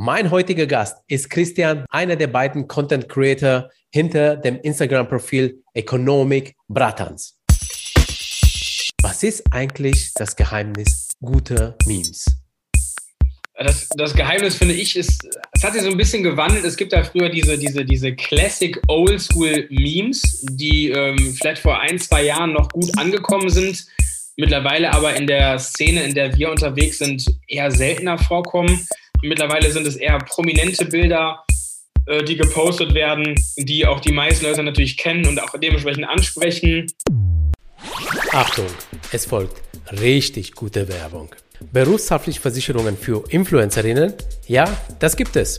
Mein heutiger Gast ist Christian, einer der beiden Content Creator hinter dem Instagram-Profil Economic Bratans. Was ist eigentlich das Geheimnis guter Memes? Das, das, Geheimnis, finde ich, ist, es hat sich so ein bisschen gewandelt. Es gibt da früher diese, diese, diese Classic Oldschool Memes, die ähm, vielleicht vor ein, zwei Jahren noch gut angekommen sind, mittlerweile aber in der Szene, in der wir unterwegs sind, eher seltener vorkommen. Mittlerweile sind es eher prominente Bilder, äh, die gepostet werden, die auch die meisten Leute natürlich kennen und auch dementsprechend ansprechen. Achtung, es folgt richtig gute Werbung. Berufshaftliche Versicherungen für Influencerinnen? Ja, das gibt es.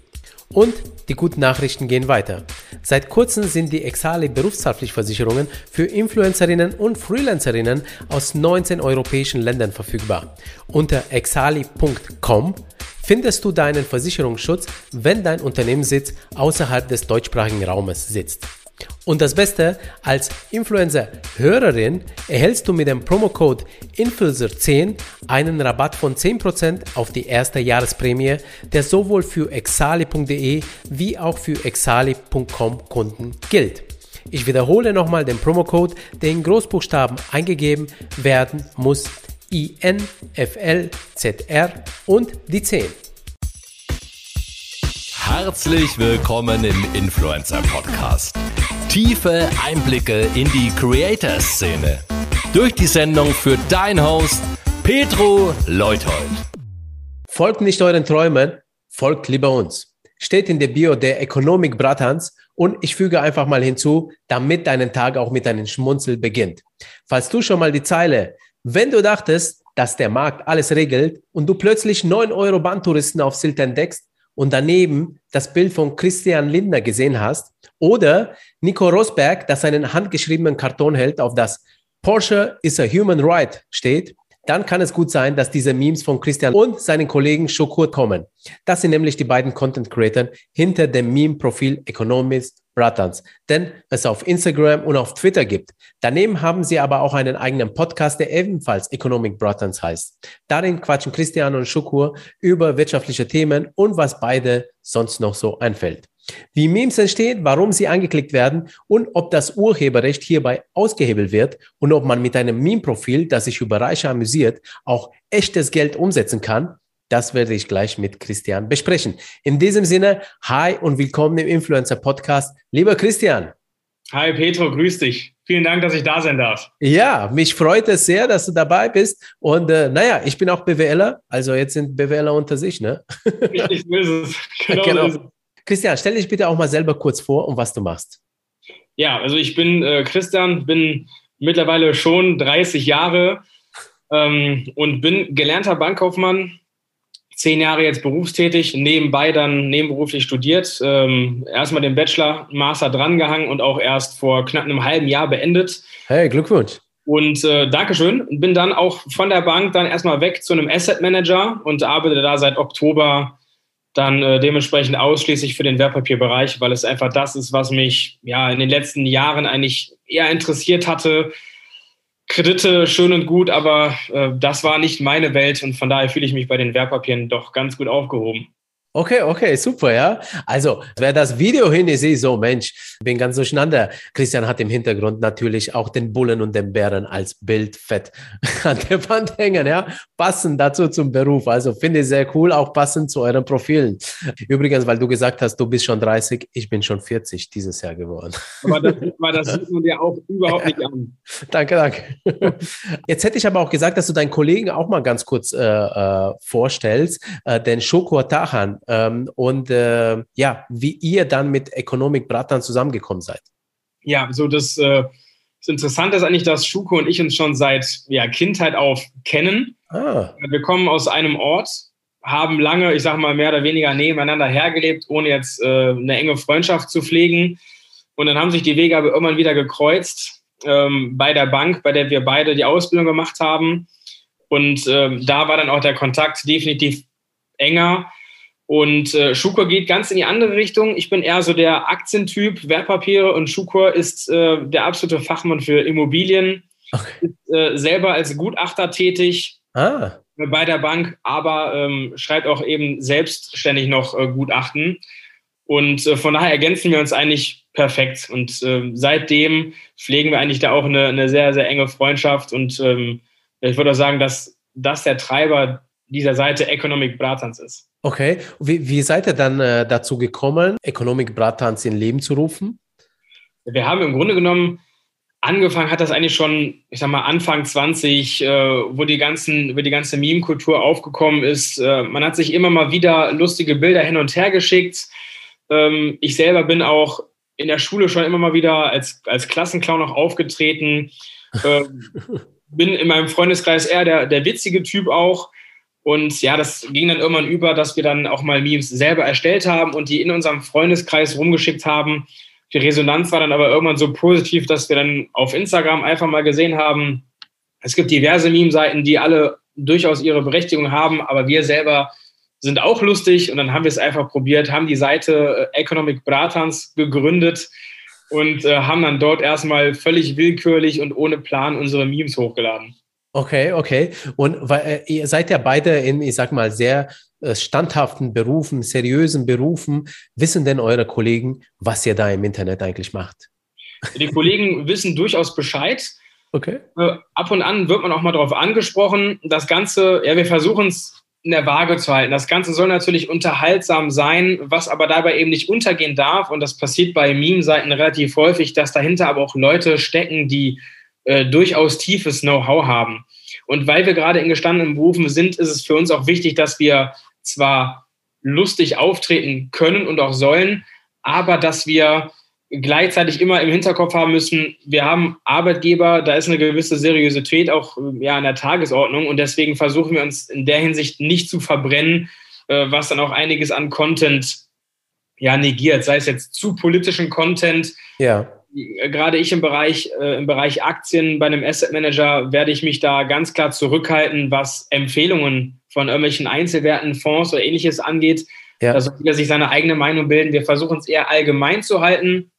Und die guten Nachrichten gehen weiter. Seit kurzem sind die Exali Berufshaftpflichtversicherungen für Influencerinnen und Freelancerinnen aus 19 europäischen Ländern verfügbar. Unter exali.com findest du deinen Versicherungsschutz, wenn dein Unternehmenssitz außerhalb des deutschsprachigen Raumes sitzt. Und das Beste, als Influencer-Hörerin erhältst du mit dem Promocode Influencer10 einen Rabatt von 10% auf die erste Jahresprämie, der sowohl für exali.de wie auch für exali.com Kunden gilt. Ich wiederhole nochmal den Promocode, der in Großbuchstaben eingegeben werden muss. INFLZR und die 10. Herzlich willkommen im Influencer Podcast. Tiefe Einblicke in die Creator-Szene. Durch die Sendung für dein Host Petro Leuthold. Folgt nicht euren Träumen, folgt lieber uns. Steht in der Bio der Economic Bratans und ich füge einfach mal hinzu, damit deinen Tag auch mit einem Schmunzel beginnt. Falls du schon mal die Zeile, wenn du dachtest, dass der Markt alles regelt und du plötzlich 9 Euro Bandtouristen auf Sylt entdeckst, und daneben das Bild von Christian Lindner gesehen hast oder Nico Rosberg, das einen handgeschriebenen Karton hält, auf das Porsche is a human right steht, dann kann es gut sein, dass diese Memes von Christian und seinen Kollegen Schukur kommen. Das sind nämlich die beiden Content Creators hinter dem Meme-Profil Economist Bratans, denn es auf Instagram und auf Twitter gibt. Daneben haben sie aber auch einen eigenen Podcast, der ebenfalls Economic Bratans heißt. Darin quatschen Christian und Schukur über wirtschaftliche Themen und was beide sonst noch so einfällt. Wie Memes entstehen, warum sie angeklickt werden und ob das Urheberrecht hierbei ausgehebelt wird und ob man mit einem Meme-Profil, das sich über Reiche amüsiert, auch echtes Geld umsetzen kann, das werde ich gleich mit Christian besprechen. In diesem Sinne, hi und willkommen im Influencer Podcast. Lieber Christian. Hi Petro, grüß dich. Vielen Dank, dass ich da sein darf. Ja, mich freut es sehr, dass du dabei bist. Und äh, naja, ich bin auch BWLer, also jetzt sind BWLer unter sich, ne? Richtig, so ist es. Genau, genau. Ist es. Christian, stell dich bitte auch mal selber kurz vor und was du machst. Ja, also ich bin äh, Christian, bin mittlerweile schon 30 Jahre ähm, und bin gelernter Bankkaufmann, zehn Jahre jetzt berufstätig, nebenbei dann nebenberuflich studiert, ähm, erstmal den Bachelor, Master drangehangen und auch erst vor knapp einem halben Jahr beendet. Hey, Glückwunsch. Und äh, Dankeschön. Bin dann auch von der Bank dann erstmal weg zu einem Asset Manager und arbeite da seit Oktober dann äh, dementsprechend ausschließlich für den Wertpapierbereich, weil es einfach das ist, was mich ja in den letzten Jahren eigentlich eher interessiert hatte, Kredite schön und gut, aber äh, das war nicht meine Welt und von daher fühle ich mich bei den Wertpapieren doch ganz gut aufgehoben. Okay, okay, super, ja. Also, wer das Video hin ist, so, Mensch, bin ganz durcheinander. Christian hat im Hintergrund natürlich auch den Bullen und den Bären als Bildfett an der Wand hängen, ja. Passend dazu zum Beruf. Also, finde ich sehr cool, auch passend zu euren Profilen. Übrigens, weil du gesagt hast, du bist schon 30, ich bin schon 40 dieses Jahr geworden. Aber das, aber das sieht man dir auch überhaupt nicht an. danke, danke. Jetzt hätte ich aber auch gesagt, dass du deinen Kollegen auch mal ganz kurz äh, äh, vorstellst, äh, den Shoko Tahan ähm, und äh, ja, wie ihr dann mit Economic Bratan zusammengekommen seid. Ja, so das, äh, das Interessante ist eigentlich, dass Schuko und ich uns schon seit ja, Kindheit auf kennen. Ah. Wir kommen aus einem Ort, haben lange, ich sag mal, mehr oder weniger nebeneinander hergelebt, ohne jetzt äh, eine enge Freundschaft zu pflegen. Und dann haben sich die Wege aber irgendwann wieder gekreuzt ähm, bei der Bank, bei der wir beide die Ausbildung gemacht haben. Und ähm, da war dann auch der Kontakt definitiv enger. Und äh, Schukor geht ganz in die andere Richtung. Ich bin eher so der Aktientyp, Wertpapiere und Schukor ist äh, der absolute Fachmann für Immobilien. Okay. Ist äh, selber als Gutachter tätig ah. bei der Bank, aber ähm, schreibt auch eben selbstständig noch äh, Gutachten. Und äh, von daher ergänzen wir uns eigentlich perfekt. Und ähm, seitdem pflegen wir eigentlich da auch eine, eine sehr, sehr enge Freundschaft. Und ähm, ich würde auch sagen, dass das der Treiber dieser Seite Economic Bratans ist. Okay, wie, wie seid ihr dann äh, dazu gekommen, Economic Bratans in Leben zu rufen? Wir haben im Grunde genommen angefangen hat das eigentlich schon, ich sag mal, Anfang 20, äh, wo die ganzen, wo die ganze Meme-Kultur aufgekommen ist. Äh, man hat sich immer mal wieder lustige Bilder hin und her geschickt. Ähm, ich selber bin auch in der Schule schon immer mal wieder als, als Klassenclown auch aufgetreten. Äh, bin in meinem Freundeskreis eher der, der witzige Typ auch. Und ja, das ging dann irgendwann über, dass wir dann auch mal Memes selber erstellt haben und die in unserem Freundeskreis rumgeschickt haben. Die Resonanz war dann aber irgendwann so positiv, dass wir dann auf Instagram einfach mal gesehen haben, es gibt diverse Meme-Seiten, die alle durchaus ihre Berechtigung haben, aber wir selber sind auch lustig und dann haben wir es einfach probiert, haben die Seite äh, Economic Bratans gegründet und äh, haben dann dort erstmal völlig willkürlich und ohne Plan unsere Memes hochgeladen. Okay, okay. Und weil, äh, ihr seid ja beide in, ich sag mal, sehr äh, standhaften Berufen, seriösen Berufen. Wissen denn eure Kollegen, was ihr da im Internet eigentlich macht? Die Kollegen wissen durchaus Bescheid. Okay. Äh, ab und an wird man auch mal darauf angesprochen. Das Ganze, ja, wir versuchen es in der Waage zu halten. Das Ganze soll natürlich unterhaltsam sein, was aber dabei eben nicht untergehen darf. Und das passiert bei Meme-Seiten relativ häufig, dass dahinter aber auch Leute stecken, die äh, durchaus tiefes Know-how haben. Und weil wir gerade in gestandenen Berufen sind, ist es für uns auch wichtig, dass wir zwar lustig auftreten können und auch sollen, aber dass wir gleichzeitig immer im Hinterkopf haben müssen, wir haben Arbeitgeber, da ist eine gewisse Seriosität auch ja, an der Tagesordnung. Und deswegen versuchen wir uns in der Hinsicht nicht zu verbrennen, äh, was dann auch einiges an Content ja negiert, sei es jetzt zu politischen Content, ja gerade ich im Bereich, äh, im Bereich Aktien bei einem Asset Manager werde ich mich da ganz klar zurückhalten, was Empfehlungen von irgendwelchen Einzelwerten, Fonds oder ähnliches angeht. Ja. Da soll jeder sich seine eigene Meinung bilden. Wir versuchen es eher allgemein zu halten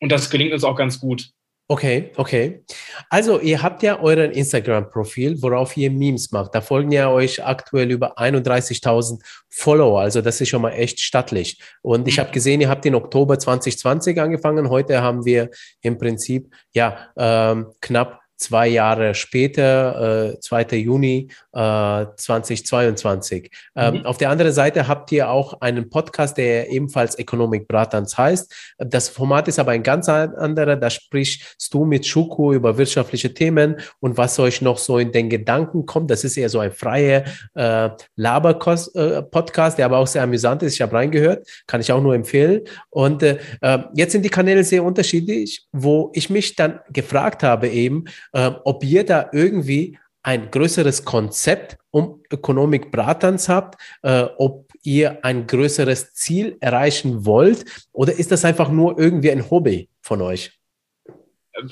und das gelingt uns auch ganz gut. Okay, okay. Also ihr habt ja euren Instagram-Profil, worauf ihr Memes macht. Da folgen ja euch aktuell über 31.000 Follower. Also das ist schon mal echt stattlich. Und ich habe gesehen, ihr habt in Oktober 2020 angefangen. Heute haben wir im Prinzip ja ähm, knapp zwei Jahre später, äh, 2. Juni äh, 2022. Ähm, mhm. Auf der anderen Seite habt ihr auch einen Podcast, der ebenfalls Economic Bratans heißt. Das Format ist aber ein ganz anderer. Da sprichst du mit Schuko über wirtschaftliche Themen und was euch noch so in den Gedanken kommt. Das ist eher so ein freier äh, Laber-Podcast, äh, der aber auch sehr amüsant ist. Ich habe reingehört, kann ich auch nur empfehlen. Und äh, äh, jetzt sind die Kanäle sehr unterschiedlich, wo ich mich dann gefragt habe eben, äh, ob ihr da irgendwie ein größeres Konzept um Ökonomik Bratans habt, äh, ob ihr ein größeres Ziel erreichen wollt oder ist das einfach nur irgendwie ein Hobby von euch?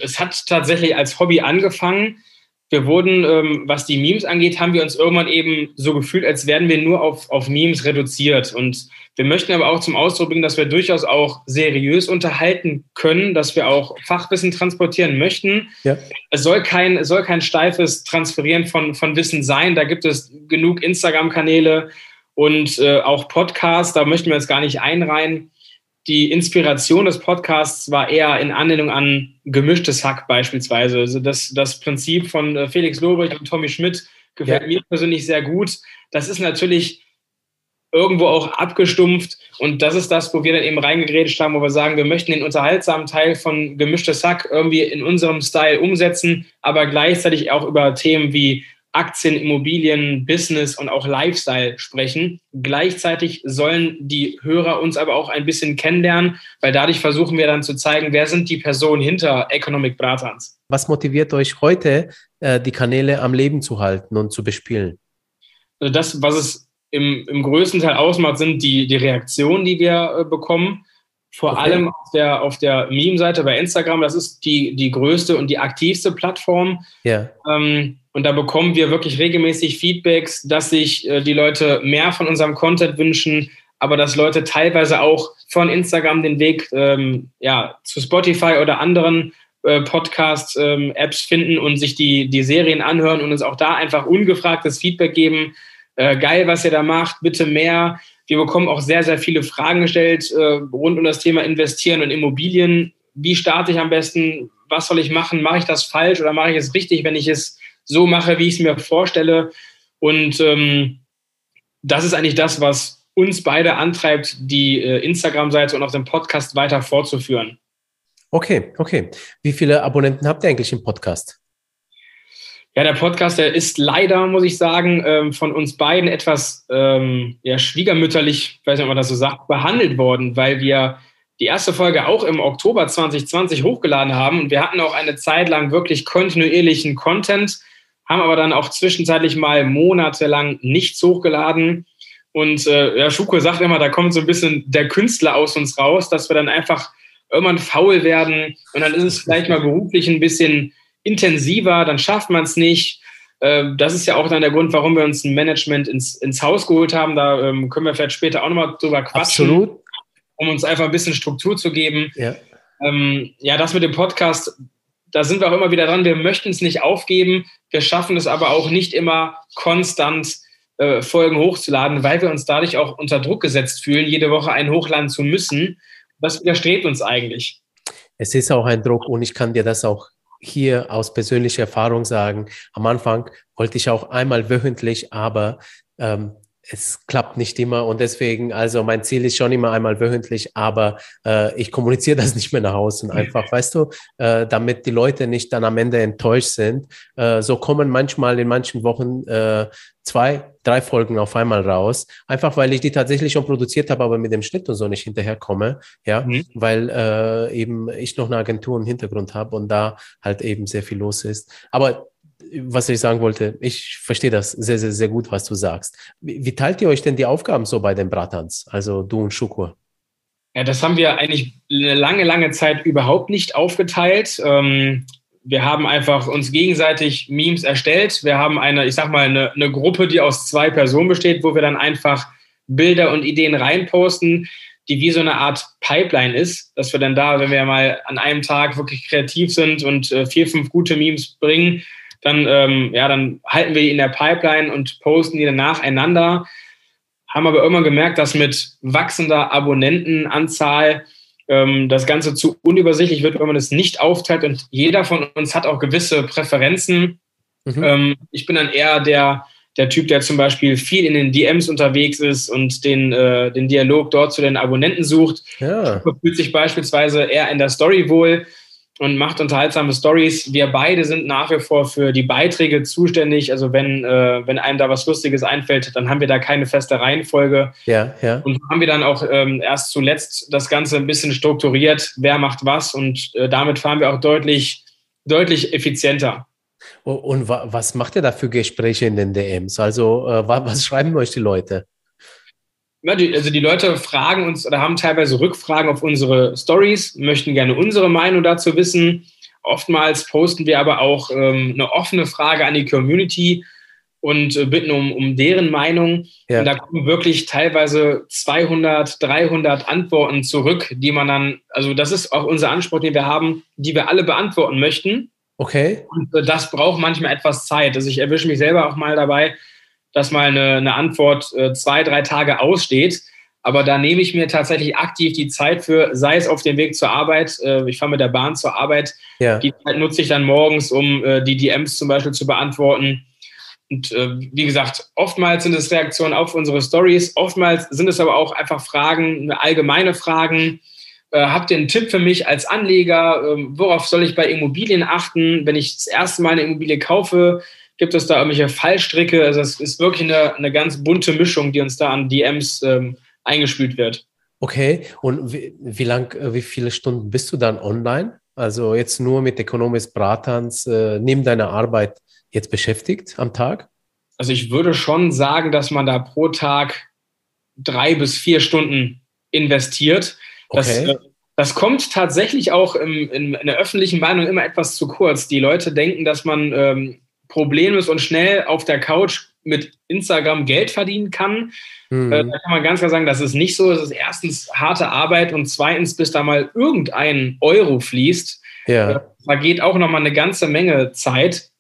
Es hat tatsächlich als Hobby angefangen wir wurden, ähm, was die Memes angeht, haben wir uns irgendwann eben so gefühlt, als wären wir nur auf, auf Memes reduziert. Und wir möchten aber auch zum Ausdruck bringen, dass wir durchaus auch seriös unterhalten können, dass wir auch Fachwissen transportieren möchten. Ja. Es soll kein, es soll kein steifes Transferieren von, von Wissen sein. Da gibt es genug Instagram-Kanäle und äh, auch Podcasts. Da möchten wir jetzt gar nicht einreihen die Inspiration des Podcasts war eher in Anlehnung an gemischtes Hack beispielsweise. Also das, das Prinzip von äh, Felix Lobrecht und Tommy Schmidt gefällt ja. mir persönlich sehr gut. Das ist natürlich irgendwo auch abgestumpft und das ist das, wo wir dann eben reingegrätscht haben, wo wir sagen, wir möchten den unterhaltsamen Teil von gemischtes Hack irgendwie in unserem Style umsetzen, aber gleichzeitig auch über Themen wie Aktien, Immobilien, Business und auch Lifestyle sprechen. Gleichzeitig sollen die Hörer uns aber auch ein bisschen kennenlernen, weil dadurch versuchen wir dann zu zeigen, wer sind die Personen hinter Economic Bratans. Was motiviert euch heute, äh, die Kanäle am Leben zu halten und zu bespielen? Also das, was es im, im größten Teil ausmacht, sind die, die Reaktionen, die wir äh, bekommen. Vor okay. allem auf der, auf der Meme-Seite bei Instagram. Das ist die, die größte und die aktivste Plattform. Ja. Ähm, Und da bekommen wir wirklich regelmäßig Feedbacks, dass sich äh, die Leute mehr von unserem Content wünschen, aber dass Leute teilweise auch von Instagram den Weg ähm, ja, zu Spotify oder anderen äh, Podcast-Apps ähm, finden und sich die, die Serien anhören und uns auch da einfach ungefragtes Feedback geben. Äh, geil, was ihr da macht, bitte mehr. Wir bekommen auch sehr, sehr viele Fragen gestellt äh, rund um das Thema Investieren und Immobilien. Wie starte ich am besten? Was soll ich machen? Mache ich das falsch oder mache ich es richtig, wenn ich es so mache, wie ich es mir vorstelle? Und ähm, das ist eigentlich das, was uns beide antreibt, die äh, Instagram-Seite und auch den Podcast weiter fortzuführen. Okay, okay. Wie viele Abonnenten habt ihr eigentlich im Podcast? Ja, der Podcast, der ist leider, muss ich sagen, ähm, von uns beiden etwas ähm, ja, schwiegermütterlich, ich weiß nicht, ob man das so sagt, behandelt worden, weil wir die erste Folge auch im Oktober 2020 hochgeladen haben. Und wir hatten auch eine Zeit lang wirklich kontinuierlichen Content, haben aber dann auch zwischenzeitlich mal monatelang nichts hochgeladen. Und äh, ja, Schuko sagt immer, da kommt so ein bisschen der Künstler aus uns raus, dass wir dann einfach irgendwann faul werden und dann ist es vielleicht mal beruflich ein bisschen intensiver, dann schafft man es nicht. Ähm, das ist ja auch dann der Grund, warum wir uns ein Management ins, ins Haus geholt haben. Da ähm, können wir vielleicht später auch nochmal drüber quatschen. Absolut. Um uns einfach ein bisschen Struktur zu geben. Ja. Ähm, ja, das mit dem Podcast, da sind wir auch immer wieder dran. Wir möchten es nicht aufgeben. Wir schaffen es aber auch nicht immer konstant äh, Folgen hochzuladen, weil wir uns dadurch auch unter Druck gesetzt fühlen, jede Woche einen hochladen zu müssen. Das widerstrebt uns eigentlich. Es ist auch ein Druck und ich kann dir das auch hier aus persönlicher Erfahrung sagen. Am Anfang wollte ich auch einmal wöchentlich, aber ähm, es klappt nicht immer und deswegen, also mein Ziel ist schon immer einmal wöchentlich, aber äh, ich kommuniziere das nicht mehr nach außen einfach, weißt du, äh, damit die Leute nicht dann am Ende enttäuscht sind. Äh, so kommen manchmal in manchen Wochen äh, zwei, drei Folgen auf einmal raus, einfach weil ich die tatsächlich schon produziert habe, aber mit dem Schnitt und so nicht hinterherkomme, ja, mhm. weil äh, eben ich noch eine Agentur im Hintergrund habe und da halt eben sehr viel los ist. Aber was ich sagen wollte, ich verstehe das sehr, sehr, sehr gut, was du sagst. Wie, wie teilt ihr euch denn die Aufgaben so bei den Bratans, also du und Schukur? Ja, das haben wir eigentlich eine lange, lange Zeit überhaupt nicht aufgeteilt. Ähm, wir haben einfach uns gegenseitig Memes erstellt. Wir haben eine, ich sag mal, eine, eine Gruppe, die aus zwei Personen besteht, wo wir dann einfach Bilder und Ideen reinposten, die wie so eine Art Pipeline ist, dass wir dann da, wenn wir mal an einem Tag wirklich kreativ sind und äh, vier, fünf gute Memes bringen, dann, ähm, ja, dann halten wir die in der Pipeline und posten die dann nacheinander. Haben aber irgendwann gemerkt, dass mit wachsender Abonnentenanzahl ähm, das Ganze zu unübersichtlich wird, wenn man es nicht aufteilt. Und jeder von uns hat auch gewisse Präferenzen. Mhm. Ähm, ich bin dann eher der, der Typ, der zum Beispiel viel in den DMs unterwegs ist und den, äh, den Dialog dort zu den Abonnenten sucht. Ja. Fühlt sich beispielsweise eher in der Story wohl und macht unterhaltsame Stories. Wir beide sind nach wie vor für die Beiträge zuständig. Also wenn, äh, wenn einem da was Lustiges einfällt, dann haben wir da keine feste Reihenfolge. Ja, ja. Und haben wir dann auch ähm, erst zuletzt das Ganze ein bisschen strukturiert, wer macht was und äh, damit fahren wir auch deutlich, deutlich effizienter. Und was macht ihr da für Gespräche in den DMs? Also äh, was schreiben euch die Leute? Die, also die Leute fragen uns oder haben teilweise Rückfragen auf unsere Stories, möchten gerne unsere Meinung dazu wissen. Oftmals posten wir aber auch ähm, eine offene Frage an die Community und äh, bitten um, um deren Meinung. Ja. Und da kommen wirklich teilweise 200, 300 Antworten zurück, die man dann, also das ist auch unser Anspruch, den wir haben, die wir alle beantworten möchten. Okay. Und äh, das braucht manchmal etwas Zeit. Also ich erwische mich selber auch mal dabei, dass mal eine, eine Antwort äh, zwei, drei Tage aussteht. Aber da nehme ich mir tatsächlich aktiv die Zeit für, sei es auf dem Weg zur Arbeit, äh, ich fahre mit der Bahn zur Arbeit, ja. die Zeit nutze ich dann morgens, um äh, die DMs zum Beispiel zu beantworten. Und äh, wie gesagt, oftmals sind es Reaktionen auf unsere Stories, oftmals sind es aber auch einfach Fragen, allgemeine Fragen. Habt ihr einen Tipp für mich als Anleger? Ähm, worauf soll ich bei Immobilien achten, wenn ich das erste Mal eine Immobilie kaufe? Gibt es da irgendwelche Fallstricke? Also es ist wirklich eine, eine ganz bunte Mischung, die uns da an DMs ähm, eingespült wird. Okay, und wie, wie lang, äh, wie viele Stunden bist du dann online? Also jetzt nur mit Economis Bratans äh, neben deiner Arbeit jetzt beschäftigt am Tag? Also ich würde schon sagen, dass man da pro Tag drei bis vier Stunden investiert. Das, okay. äh, das kommt tatsächlich auch im, in, in, der öffentlichen Meinung immer etwas zu kurz. Die Leute denken, dass man ähm, problemlos und schnell auf der Couch mit Instagram Geld verdienen kann. Mhm. Äh, da kann man ganz klar sagen, das ist nicht so. Es ist erstens harte Arbeit und zweitens, bis da mal irgendein Euro fließt, ja. äh, vergeht auch noch mal eine ganze Menge Zeit.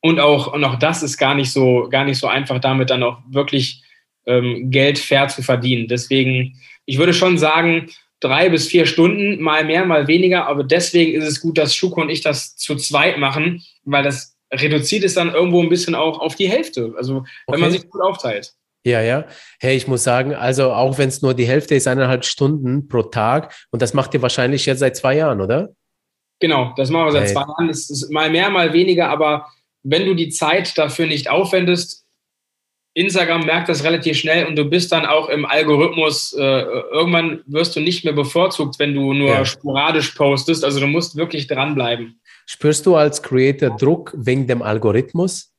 Und auch, und auch das ist gar nicht so, gar nicht so einfach, damit dann auch wirklich ähm, Geld fair zu verdienen. Deswegen, ich würde schon sagen, drei bis vier Stunden, mal mehr, mal weniger. Aber deswegen ist es gut, dass Schuko und ich das zu zweit machen, weil das reduziert es dann irgendwo ein bisschen auch auf die Hälfte. Also wenn okay. man sich gut aufteilt. Ja, ja. Hey, ich muss sagen, also auch wenn es nur die Hälfte ist, eineinhalb Stunden pro Tag. Und das macht ihr wahrscheinlich jetzt seit zwei Jahren, oder? Genau, das machen wir seit hey. zwei Jahren. Es ist mal mehr, mal weniger, aber wenn du die Zeit dafür nicht aufwendest, Instagram merkt das relativ schnell und du bist dann auch im Algorithmus, äh, irgendwann wirst du nicht mehr bevorzugt, wenn du nur ja. sporadisch postest. Also du musst wirklich dranbleiben. Spürst du als Creator Druck wegen dem Algorithmus?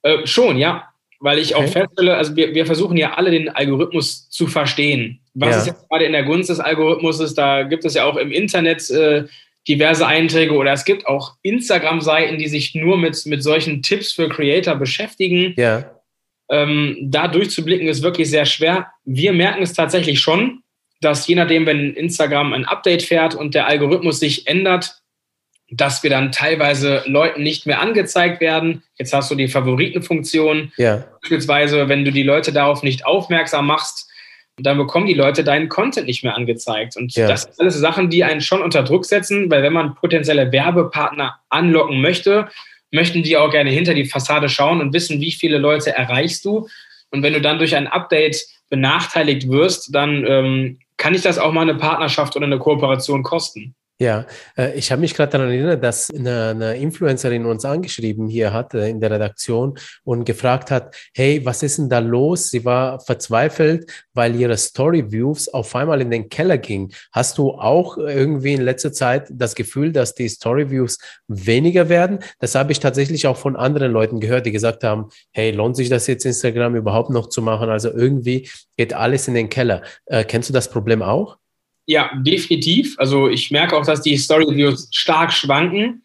Äh, schon, ja. Weil ich okay. auch feststelle, also wir, wir versuchen ja alle den Algorithmus zu verstehen. Was ja. ist jetzt gerade in der Gunst des Algorithmus? Da gibt es ja auch im Internet äh, diverse Einträge oder es gibt auch Instagram-Seiten, die sich nur mit, mit solchen Tipps für Creator beschäftigen. Ja ähm, da durchzublicken ist wirklich sehr schwer. Wir merken es tatsächlich schon, dass je nachdem, wenn Instagram ein Update fährt und der Algorithmus sich ändert, dass wir dann teilweise Leuten nicht mehr angezeigt werden. Jetzt hast du die Favoritenfunktion. Ja. Beispielsweise, wenn du die Leute darauf nicht aufmerksam machst, dann bekommen die Leute deinen Content nicht mehr angezeigt. Und ja. das sind alles Sachen, die einen schon unter Druck setzen, weil wenn man potenzielle Werbepartner anlocken möchte, möchten die auch gerne hinter die Fassade schauen und wissen, wie viele Leute erreichst du. Und wenn du dann durch ein Update benachteiligt wirst, dann ähm, kann ich das auch mal eine Partnerschaft oder eine Kooperation kosten. Ja, äh, ich habe mich gerade daran erinnert, dass eine, eine, Influencerin uns angeschrieben hier hat äh, in der Redaktion und gefragt hat, hey, was ist denn da los? Sie war verzweifelt, weil ihre Story-Views auf einmal in den Keller gingen. Hast du auch irgendwie in letzter Zeit das Gefühl, dass die Story-Views weniger werden? Das habe ich tatsächlich auch von anderen Leuten gehört, die gesagt haben, hey, lohnt sich das jetzt Instagram überhaupt noch zu machen? Also irgendwie geht alles in den Keller. Äh, kennst du das Problem auch? Ja, definitiv. Also ich merke auch, dass die Story-Views stark schwanken.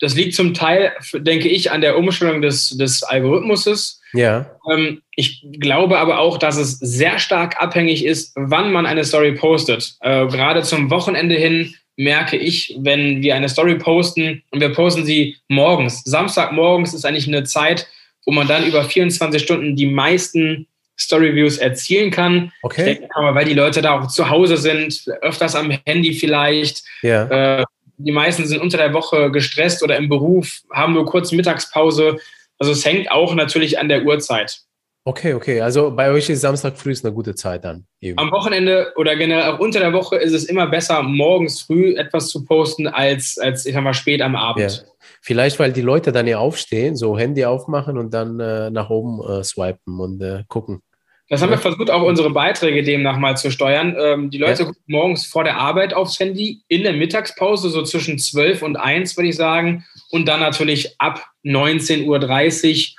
Das liegt zum Teil, denke ich, an der Umstellung des, des Algorithmuses. Ja. Ähm, ich glaube aber auch, dass es sehr stark abhängig ist, wann man eine Story postet. Äh, gerade zum Wochenende hin merke ich, wenn wir eine Story posten und wir posten sie morgens. Samstagmorgens ist eigentlich eine Zeit, wo man dann über 24 Stunden die meisten Storyviews erzielen kann. Okay. Denke aber, weil die Leute da auch zu Hause sind, öfters am Handy vielleicht. Ja. Äh, die meisten sind unter der Woche gestresst oder im Beruf, haben nur kurz Mittagspause. Also es hängt auch natürlich an der Uhrzeit. Okay, okay. Also bei euch ist Samstag früh eine gute Zeit dann. Eben. Am Wochenende oder generell auch unter der Woche ist es immer besser, morgens früh etwas zu posten, als, als ich sag mal, spät am Abend. Ja. Vielleicht, weil die Leute dann ja aufstehen, so Handy aufmachen und dann äh, nach oben äh, swipen und äh, gucken. Das haben wir versucht, auch unsere Beiträge demnach mal zu steuern. Ähm, die Leute ja. gucken morgens vor der Arbeit aufs Handy, in der Mittagspause, so zwischen 12 und 1, würde ich sagen. Und dann natürlich ab 19.30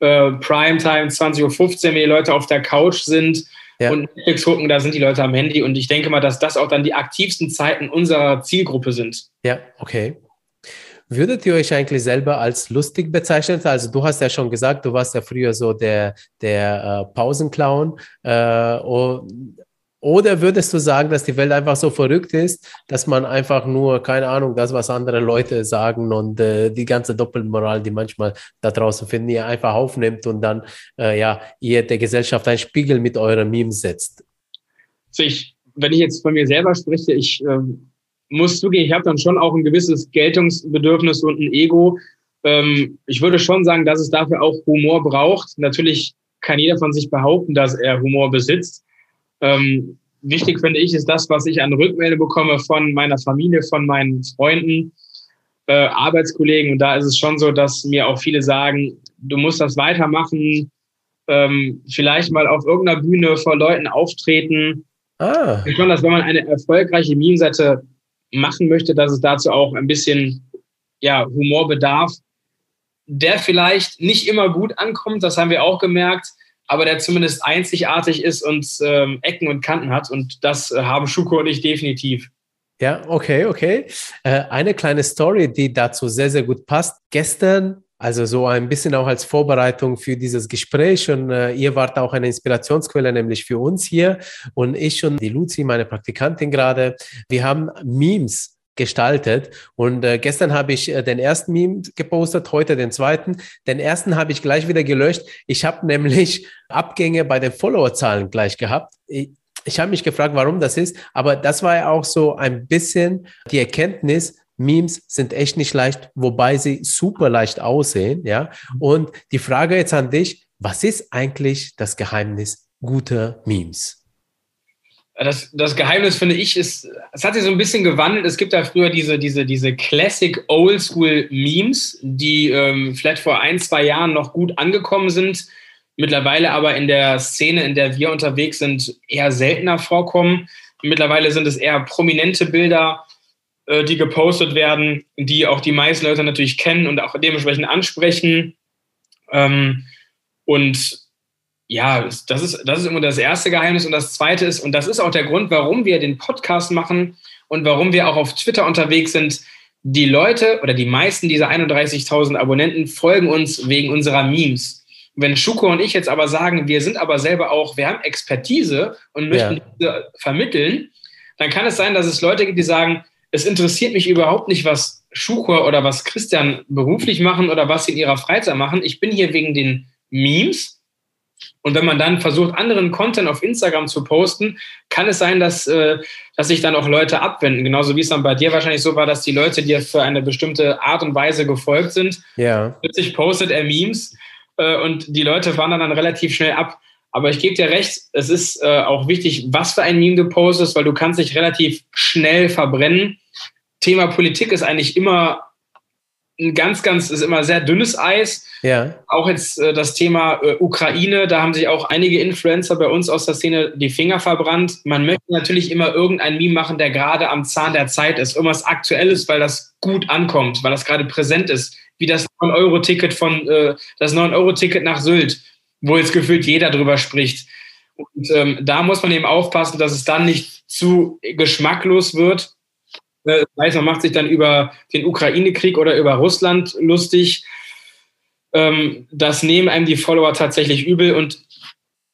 Uhr, äh, Primetime, 20.15 Uhr, wenn die Leute auf der Couch sind ja. und Netflix gucken, da sind die Leute am Handy. Und ich denke mal, dass das auch dann die aktivsten Zeiten unserer Zielgruppe sind. Ja, okay. Würdet ihr euch eigentlich selber als lustig bezeichnen? Also du hast ja schon gesagt, du warst ja früher so der, der äh, Pausenclown. Äh, oder würdest du sagen, dass die Welt einfach so verrückt ist, dass man einfach nur, keine Ahnung, das, was andere Leute sagen und äh, die ganze Doppelmoral, die manchmal da draußen finden, ihr einfach aufnimmt und dann, äh, ja, ihr der Gesellschaft einen Spiegel mit euren Memes setzt? Also ich, wenn ich jetzt von mir selber spreche, ich ähm muss zugeben, ich habe dann schon auch ein gewisses Geltungsbedürfnis und ein Ego. Ähm, ich würde schon sagen, dass es dafür auch Humor braucht. Natürlich kann jeder von sich behaupten, dass er Humor besitzt. Ähm, wichtig finde ich, ist das, was ich an Rückmeldung bekomme von meiner Familie, von meinen Freunden, äh, Arbeitskollegen. Und da ist es schon so, dass mir auch viele sagen, du musst das weitermachen, ähm, vielleicht mal auf irgendeiner Bühne vor Leuten auftreten. Ah. Ich schon, dass wenn man eine erfolgreiche Meme-Seite machen möchte, dass es dazu auch ein bisschen ja, Humor bedarf, der vielleicht nicht immer gut ankommt, das haben wir auch gemerkt, aber der zumindest einzigartig ist und ähm, Ecken und Kanten hat. Und das äh, haben Schuko und ich definitiv. Ja, okay, okay. Äh, eine kleine Story, die dazu sehr, sehr gut passt. Gestern Also so ein bisschen auch als Vorbereitung für dieses Gespräch und äh, ihr wart auch eine Inspirationsquelle, nämlich für uns hier und ich und die Luzi, meine Praktikantin gerade. Wir haben Memes gestaltet. Und äh, gestern habe ich äh, den ersten Meme gepostet, heute den zweiten. Den ersten habe ich gleich wieder gelöscht. Ich habe nämlich Abgänge bei den Followerzahlen gleich gehabt. Ich, ich habe mich gefragt, warum das ist, aber das war ja auch so ein bisschen die Erkenntnis, Memes sind echt nicht leicht, wobei sie super leicht aussehen, ja. Und die Frage jetzt an dich, was ist eigentlich das Geheimnis guter Memes? Das, das Geheimnis, finde ich, ist, es hat sich so ein bisschen gewandelt. Es gibt da früher diese, diese, diese Classic Oldschool Memes, die ähm, vielleicht vor ein, zwei Jahren noch gut angekommen sind, mittlerweile aber in der Szene, in der wir unterwegs sind, eher seltener vorkommen. Mittlerweile sind es eher prominente Bilder, äh, die gepostet werden, die auch die meisten Leute natürlich kennen und auch dementsprechend ansprechen. Ähm, und ja, das ist, das ist immer das erste Geheimnis. Und das zweite ist, und das ist auch der Grund, warum wir den Podcast machen und warum wir auch auf Twitter unterwegs sind. Die Leute oder die meisten dieser 31.000 Abonnenten folgen uns wegen unserer Memes. Wenn Schuko und ich jetzt aber sagen, wir sind aber selber auch, wir haben Expertise und möchten ja. diese vermitteln, dann kann es sein, dass es Leute gibt, die sagen, es interessiert mich überhaupt nicht, was Schuko oder was Christian beruflich machen oder was sie in ihrer Freizeit machen. Ich bin hier wegen den Memes. Und wenn man dann versucht, anderen Content auf Instagram zu posten, kann es sein, dass, äh, dass sich dann auch Leute abwenden. Genauso wie es dann bei dir wahrscheinlich so war, dass die Leute dir für eine bestimmte Art und Weise gefolgt sind. Ja. Plötzlich postet er Memes äh, und die Leute wandern dann relativ schnell ab. Aber ich gebe dir recht, es ist äh, auch wichtig, was für ein Meme du postest, weil du kannst dich relativ schnell verbrennen. Thema Politik ist eigentlich immer ein ganz, ganz, ist immer sehr dünnes Eis. Ja. Auch jetzt äh, das Thema äh, Ukraine, da haben sich auch einige Influencer bei uns aus der Szene die Finger verbrannt. Man möchte natürlich immer irgendein Meme machen, der gerade am Zahn der Zeit ist, irgendwas Aktuelles, weil das gut ankommt, weil das gerade präsent ist. Wie das 9-Euro-Ticket von, äh, das 9-Euro-Ticket nach Sylt wo jetzt gefühlt jeder drüber spricht. Und ähm, da muss man eben aufpassen, dass es dann nicht zu geschmacklos wird. Das heißt, man macht sich dann über den Ukraine-Krieg oder über Russland lustig. Ähm, das nehmen einem die Follower tatsächlich übel. Und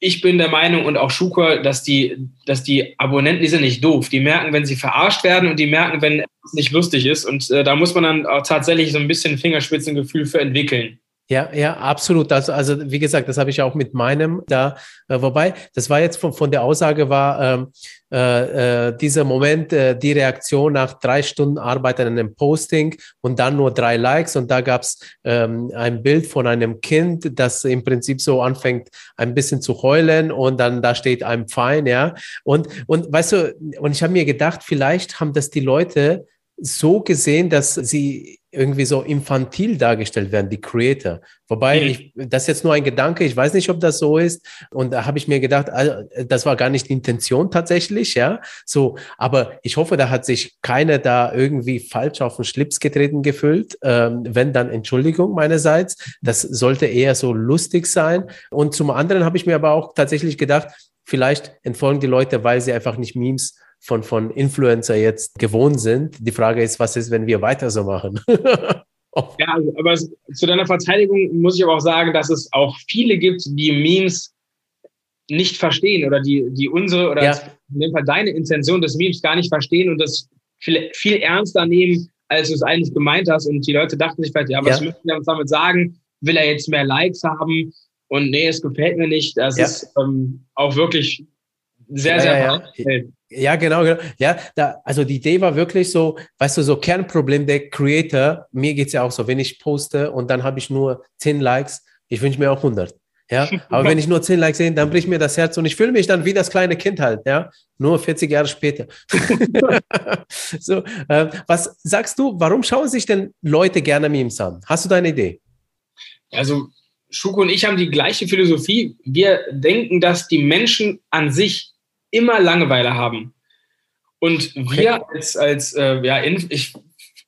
ich bin der Meinung und auch Schuker, dass die, dass die Abonnenten, die sind nicht doof. Die merken, wenn sie verarscht werden und die merken, wenn es nicht lustig ist. Und äh, da muss man dann auch tatsächlich so ein bisschen Fingerspitzengefühl für entwickeln. Ja, ja, absolut. Also, also wie gesagt, das habe ich auch mit meinem da. Äh, wobei, das war jetzt von, von der Aussage war ähm, äh, äh, dieser Moment, äh, die Reaktion nach drei Stunden Arbeit an einem Posting und dann nur drei Likes und da gab es ähm, ein Bild von einem Kind, das im Prinzip so anfängt, ein bisschen zu heulen und dann da steht einem fein, ja. Und und weißt du, und ich habe mir gedacht, vielleicht haben das die Leute so gesehen, dass sie irgendwie so infantil dargestellt werden, die Creator. Wobei, mhm. ich, das ist jetzt nur ein Gedanke, ich weiß nicht, ob das so ist. Und da habe ich mir gedacht, also, das war gar nicht die Intention tatsächlich, ja. So, aber ich hoffe, da hat sich keiner da irgendwie falsch auf den Schlips getreten gefühlt. Ähm, wenn dann Entschuldigung meinerseits. Das sollte eher so lustig sein. Und zum anderen habe ich mir aber auch tatsächlich gedacht, vielleicht entfolgen die Leute, weil sie einfach nicht Memes von, von Influencer jetzt gewohnt sind. Die Frage ist, was ist, wenn wir weiter so machen? ja, also, aber zu deiner Verteidigung muss ich aber auch sagen, dass es auch viele gibt, die Memes nicht verstehen oder die, die unsere oder ja. in dem Fall deine Intention des Memes gar nicht verstehen und das viel, viel ernster nehmen, als du es eigentlich gemeint hast. Und die Leute dachten sich vielleicht, ja, was ja. möchten wir uns damit sagen? Will er jetzt mehr Likes haben? Und nee, es gefällt mir nicht. Das ja. ist ähm, auch wirklich sehr, sehr ja, ja. Ja, genau, genau. Ja, da, also die Idee war wirklich so, weißt du, so Kernproblem der Creator. Mir geht es ja auch so, wenn ich poste und dann habe ich nur 10 Likes, ich wünsche mir auch 100. Ja, aber wenn ich nur 10 Likes sehe, dann bricht mir das Herz und ich fühle mich dann wie das kleine Kind halt, ja, nur 40 Jahre später. so, äh, was sagst du, warum schauen sich denn Leute gerne Memes an? Hast du deine Idee? Also, Schuko und ich haben die gleiche Philosophie. Wir denken, dass die Menschen an sich immer Langeweile haben. Und wir als, als äh, ja, ich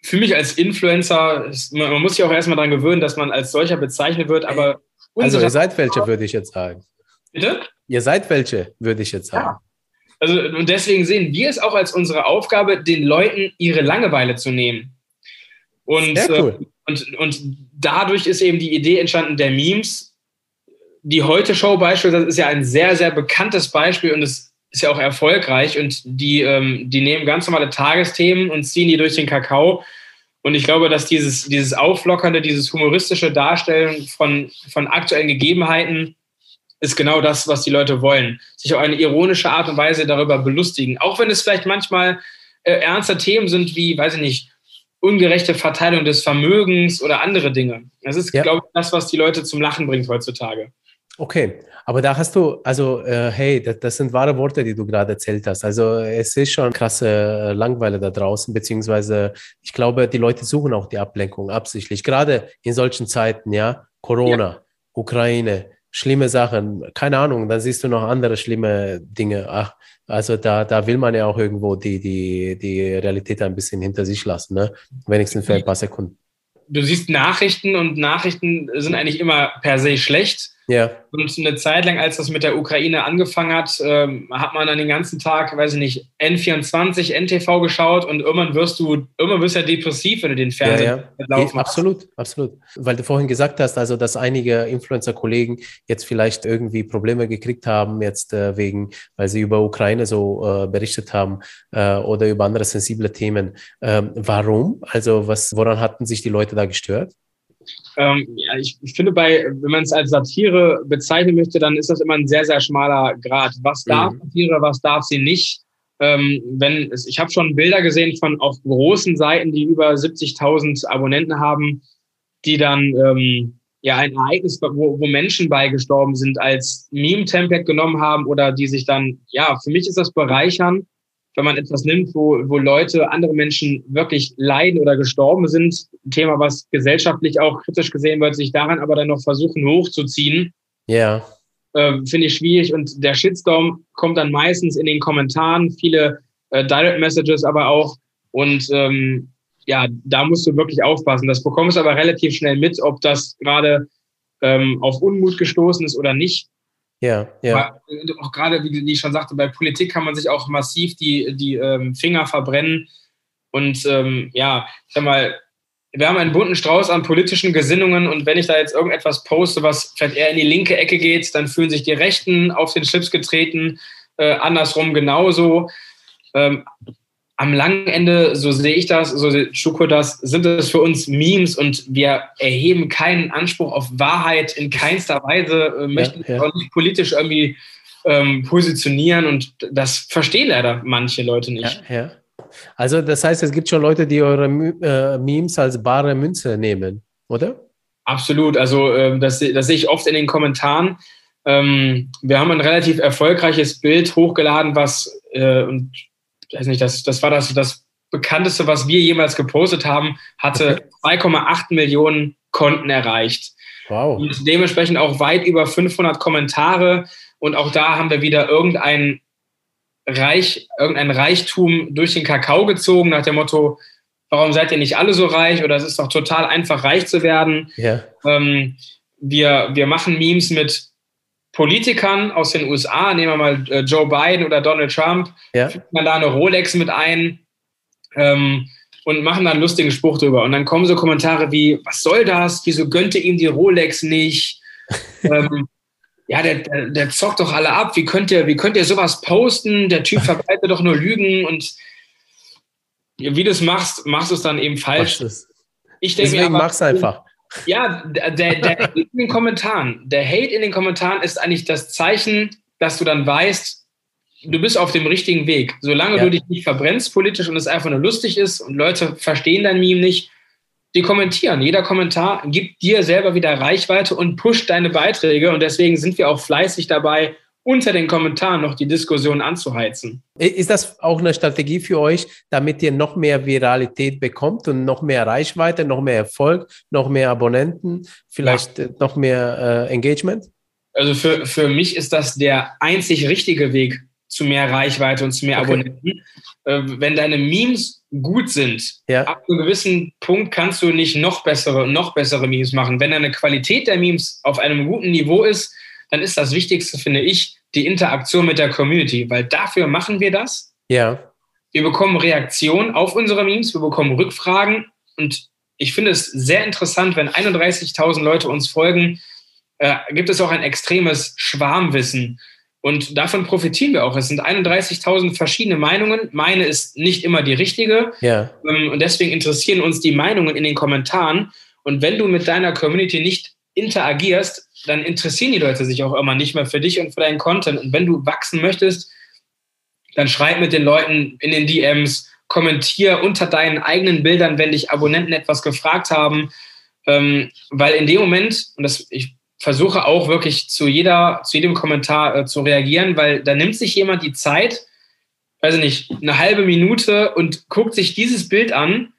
fühle mich als Influencer, man muss sich auch erstmal daran gewöhnen, dass man als solcher bezeichnet wird, aber. Also, ihr seid welche, würde ich jetzt sagen. Bitte? Ihr seid welche, würde ich jetzt sagen. Ja. Also, und deswegen sehen wir es auch als unsere Aufgabe, den Leuten ihre Langeweile zu nehmen. Und, Sehr cool. Äh, und, und dadurch ist eben die Idee entstanden der Memes. Die Heute-Show beispielsweise ist ja ein sehr, sehr bekanntes Beispiel und es ist ja auch erfolgreich und die, ähm, die nehmen ganz normale Tagesthemen und ziehen die durch den Kakao. Und ich glaube, dass dieses, dieses auflockernde, dieses humoristische Darstellen von, von aktuellen Gegebenheiten ist genau das, was die Leute wollen. Sich auf eine ironische Art und Weise darüber belustigen. Auch wenn es vielleicht manchmal äh, ernste Themen sind wie, weiß ich nicht, ungerechte Verteilung des Vermögens oder andere Dinge. Das ist, ja. glaube ich, das, was die Leute zum Lachen bringt heutzutage. Okay, aber da hast du, also äh, hey, das, das, sind wahre Worte, die du gerade erzählt hast. Also es ist schon krasse äh, Langweile da draußen, beziehungsweise ich glaube, die Leute suchen auch die Ablenkung absichtlich, gerade in solchen Zeiten, ja, Corona, ja. Ukraine, schlimme Sachen, keine Ahnung, dann siehst du noch andere schlimme Dinge. Ach, also da, da will man ja auch irgendwo die, die, die Realität ein bisschen hinter sich lassen, ne? wenigstens für ein paar Sekunden. Du siehst Nachrichten und Nachrichten sind eigentlich immer per se schlecht ja. Und eine Zeit lang, als das mit der Ukraine angefangen hat, ähm, hat man dann den ganzen Tag, weiß ich nicht, N24, NTV geschaut und irgendwann wirst du, irgendwann wirst du ja depressiv, wenn du den Fernseher ja, ja. Absolut, absolut. Weil du vorhin gesagt hast, also dass einige Influencer-Kollegen jetzt vielleicht irgendwie Probleme gekriegt haben, jetzt äh, wegen, weil sie über Ukraine so äh, berichtet haben äh, oder über andere sensible Themen. Ähm, warum? Also was, woran hatten sich die Leute da gestört? Ähm, ja, ich, ich, finde, bei, wenn man es als Satire bezeichnen möchte, dann ist das immer ein sehr, sehr schmaler Grad. Was darf mhm. Satire, was darf sie nicht? Ähm, wenn es, ich habe schon Bilder gesehen von auf großen Seiten, die über 70.000 Abonnenten haben, die dann ähm, ja ein Ereignis, wo, wo Menschen beigestorben sind, als Meme-Template genommen haben oder die sich dann, ja, für mich ist das bereichern, wenn man etwas nimmt, wo, wo Leute, andere Menschen wirklich leiden oder gestorben sind, ein Thema, was gesellschaftlich auch kritisch gesehen wird, sich daran aber dann noch versuchen hochzuziehen. Ja. Äh, Finde ich schwierig. Und der Shitstorm kommt dann meistens in den Kommentaren, viele äh, Direct Messages aber auch. Und ähm, ja, da musst du wirklich aufpassen. Das bekommst du aber relativ schnell mit, ob das gerade ähm, auf Unmut gestoßen ist oder nicht. Ja, ja. Aber auch gerade, wie ich schon sagte, bei Politik kann man sich auch massiv die, die ähm, Finger verbrennen. Und ähm, ja, ich sag mal, wir haben einen bunten Strauß an politischen Gesinnungen und wenn ich da jetzt irgendetwas poste, was vielleicht eher in die linke Ecke geht, dann fühlen sich die Rechten auf den Schlips getreten, äh, andersrum genauso. Ähm, am langen Ende, so sehe ich das, so sieht Schuko das, sind es für uns Memes und wir erheben keinen Anspruch auf Wahrheit in keinster Weise, äh, möchten ja, ja. auch nicht politisch irgendwie ähm, positionieren und das verstehen leider manche Leute nicht. Ja, ja. Also das heißt, es gibt schon Leute, die eure äh, Memes als bare Münze nehmen, oder? Absolut, also äh, das, das sehe ich oft in den Kommentaren. Ähm, wir haben ein relativ erfolgreiches Bild hochgeladen, was äh, und weiß nicht, das, das war das, das bekannteste, was wir jemals gepostet haben, hatte 2,8 Millionen Konten erreicht. Wow. Und dementsprechend auch weit über 500 Kommentare. Und auch da haben wir wieder irgendein Reich, irgendein Reichtum durch den Kakao gezogen, nach dem Motto, warum seid ihr nicht alle so reich? Oder es ist doch total einfach, reich zu werden. Ja. Ähm, wir, wir machen Memes mit Politikern aus den USA, nehmen wir mal äh, Joe Biden oder Donald Trump, ja. fügt man da eine Rolex mit ein ähm, und machen da einen lustigen Spruch drüber. Und dann kommen so Kommentare wie, was soll das? Wieso gönnte ihm die Rolex nicht? ähm, ja, der, der, der, zockt doch alle ab. Wie könnt ihr, wie könnt ihr sowas posten? Der Typ verbreitet doch nur Lügen und wie du es machst, machst du es dann eben falsch. Ich denke Deswegen mach's einfach. Ja, der, der Hate in den Kommentaren, der Hate in den Kommentaren ist eigentlich das Zeichen, dass du dann weißt, du bist auf dem richtigen Weg. Solange ja. du dich nicht verbrennst politisch und es einfach nur lustig ist und Leute verstehen dein Meme nicht, die kommentieren. Jeder Kommentar gibt dir selber wieder Reichweite und pusht deine Beiträge und deswegen sind wir auch fleißig dabei, unter den Kommentaren noch die Diskussion anzuheizen. Ist das auch eine Strategie für euch, damit ihr noch mehr Viralität bekommt und noch mehr Reichweite, noch mehr Erfolg, noch mehr Abonnenten, vielleicht ja. Äh, noch mehr äh, Engagement? Also für, für mich ist das der einzig richtige Weg zu mehr Reichweite und zu mehr okay. Abonnenten. Äh, wenn deine Memes gut sind, ja. ab einem gewissen Punkt kannst du nicht noch bessere, noch bessere Memes machen. Wenn deine Qualität der Memes auf einem guten Niveau ist, dann ist das Wichtigste, finde ich, die Interaktion mit der Community, weil dafür machen wir das. Ja. Wir bekommen Reaktionen auf unsere Memes, wir bekommen Rückfragen und ich finde es sehr interessant, wenn 31.000 Leute uns folgen, äh, gibt es auch ein extremes Schwarmwissen. Und davon profitieren wir auch. Es sind 31.000 verschiedene Meinungen. Meine ist nicht immer die richtige. Ja. Ähm, und deswegen interessieren uns die Meinungen in den Kommentaren. Und wenn du mit deiner Community nicht interagierst, dann interessieren die Leute sich auch immer nicht mehr für dich und für deinen Content. Und wenn du wachsen möchtest, dann schreib mit den Leuten in den DMs, kommentier unter deinen eigenen Bildern, wenn dich Abonnenten etwas gefragt haben. Ähm, weil in dem Moment, und das, ich versuche auch wirklich zu jeder, zu jedem Kommentar äh, zu reagieren, weil da nimmt sich jemand die Zeit, weiß ich nicht, eine halbe Minute und guckt sich dieses Bild an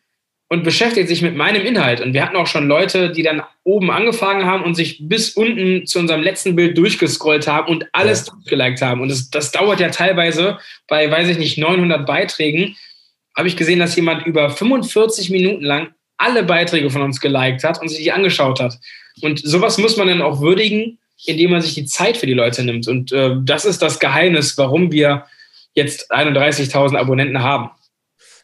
und beschäftigt sich mit meinem Inhalt. Und wir hatten auch schon Leute, die dann oben angefangen haben und sich bis unten zu unserem letzten Bild durchgescrollt haben und alles ja. durchgeliked haben. Und das, das dauert ja teilweise bei, weiß ich nicht, 900 Beiträgen. Habe ich gesehen, dass jemand über 45 Minuten lang alle Beiträge von uns geliked hat und sich die angeschaut hat. Und sowas muss man dann auch würdigen, indem man sich die Zeit für die Leute nimmt. Und äh, das ist das Geheimnis, warum wir jetzt 31.000 Abonnenten haben.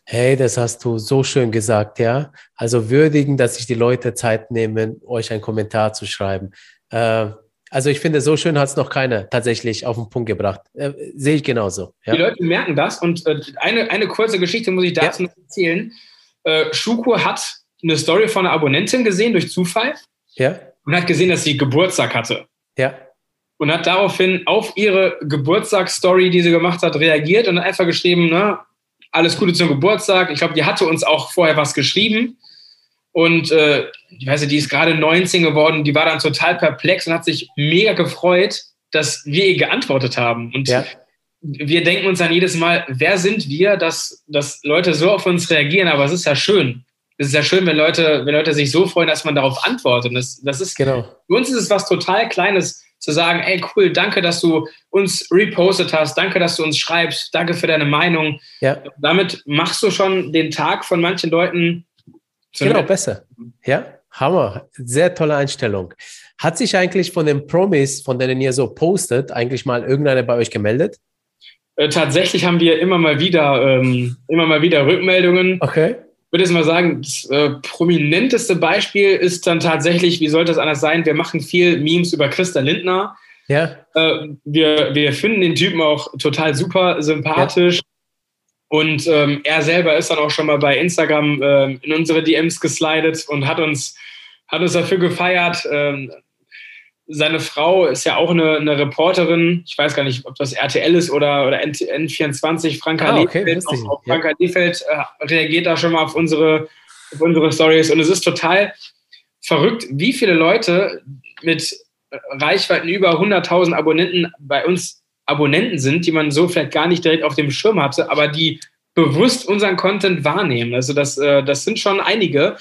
Hey, das hast du so schön gesagt, ja. Also würdigen, dass sich die Leute Zeit nehmen, euch einen Kommentar zu schreiben. Äh, also ich finde, so schön hat es noch keiner tatsächlich auf den Punkt gebracht. Äh, Sehe ich genauso. Ja. Die Leute merken das und äh, eine, eine kurze Geschichte muss ich dazu ja. erzählen. Äh, Schuko hat eine Story von einer Abonnentin gesehen durch Zufall ja. Und hat gesehen, dass sie Geburtstag hatte. Ja. Und hat daraufhin auf ihre Geburtstagsstory, die sie gemacht hat, reagiert und hat einfach geschrieben, ne, alles Gute zum Geburtstag. Ich glaube, die hatte uns auch vorher was geschrieben. Und äh, ich weiß nicht, die ist gerade 19 geworden, die war dann total perplex und hat sich mega gefreut, dass wir ihr geantwortet haben. Und ja. wir denken uns dann jedes Mal, wer sind wir, dass, dass Leute so auf uns reagieren? Aber es ist ja schön es ist ja schön, wenn Leute, wenn Leute sich so freuen, dass man darauf antwortet. Das, das ist, genau. Für uns ist es was total Kleines, zu sagen, ey, cool, danke, dass du uns repostet hast, danke, dass du uns schreibst, danke für deine Meinung. Ja. Damit machst du schon den Tag von manchen Leuten Genau, besser. Ja, Hammer. Sehr tolle Einstellung. Hat sich eigentlich von den Promis, von denen ihr so postet, eigentlich mal irgendeiner bei euch gemeldet? Äh, tatsächlich haben wir immer mal wieder, ähm, immer mal wieder Rückmeldungen. Okay würde jetzt mal sagen, das äh, prominenteste Beispiel ist dann tatsächlich, wie sollte es anders sein? Wir machen viel Memes über Christa Lindner. Ja. Äh, wir, wir finden den Typen auch total super sympathisch. Ja. Und ähm, er selber ist dann auch schon mal bei Instagram äh, in unsere DMs geslidet und hat uns, hat uns dafür gefeiert. Ähm, seine Frau ist ja auch eine, eine, Reporterin. Ich weiß gar nicht, ob das RTL ist oder, oder N24. Franka ah, okay, Lefeld, auch, auch Franka ja. Lefeld äh, reagiert da schon mal auf unsere, auf unsere Stories. Und es ist total verrückt, wie viele Leute mit Reichweiten über 100.000 Abonnenten bei uns Abonnenten sind, die man so vielleicht gar nicht direkt auf dem Schirm hatte, aber die bewusst unseren Content wahrnehmen. Also das, äh, das sind schon einige.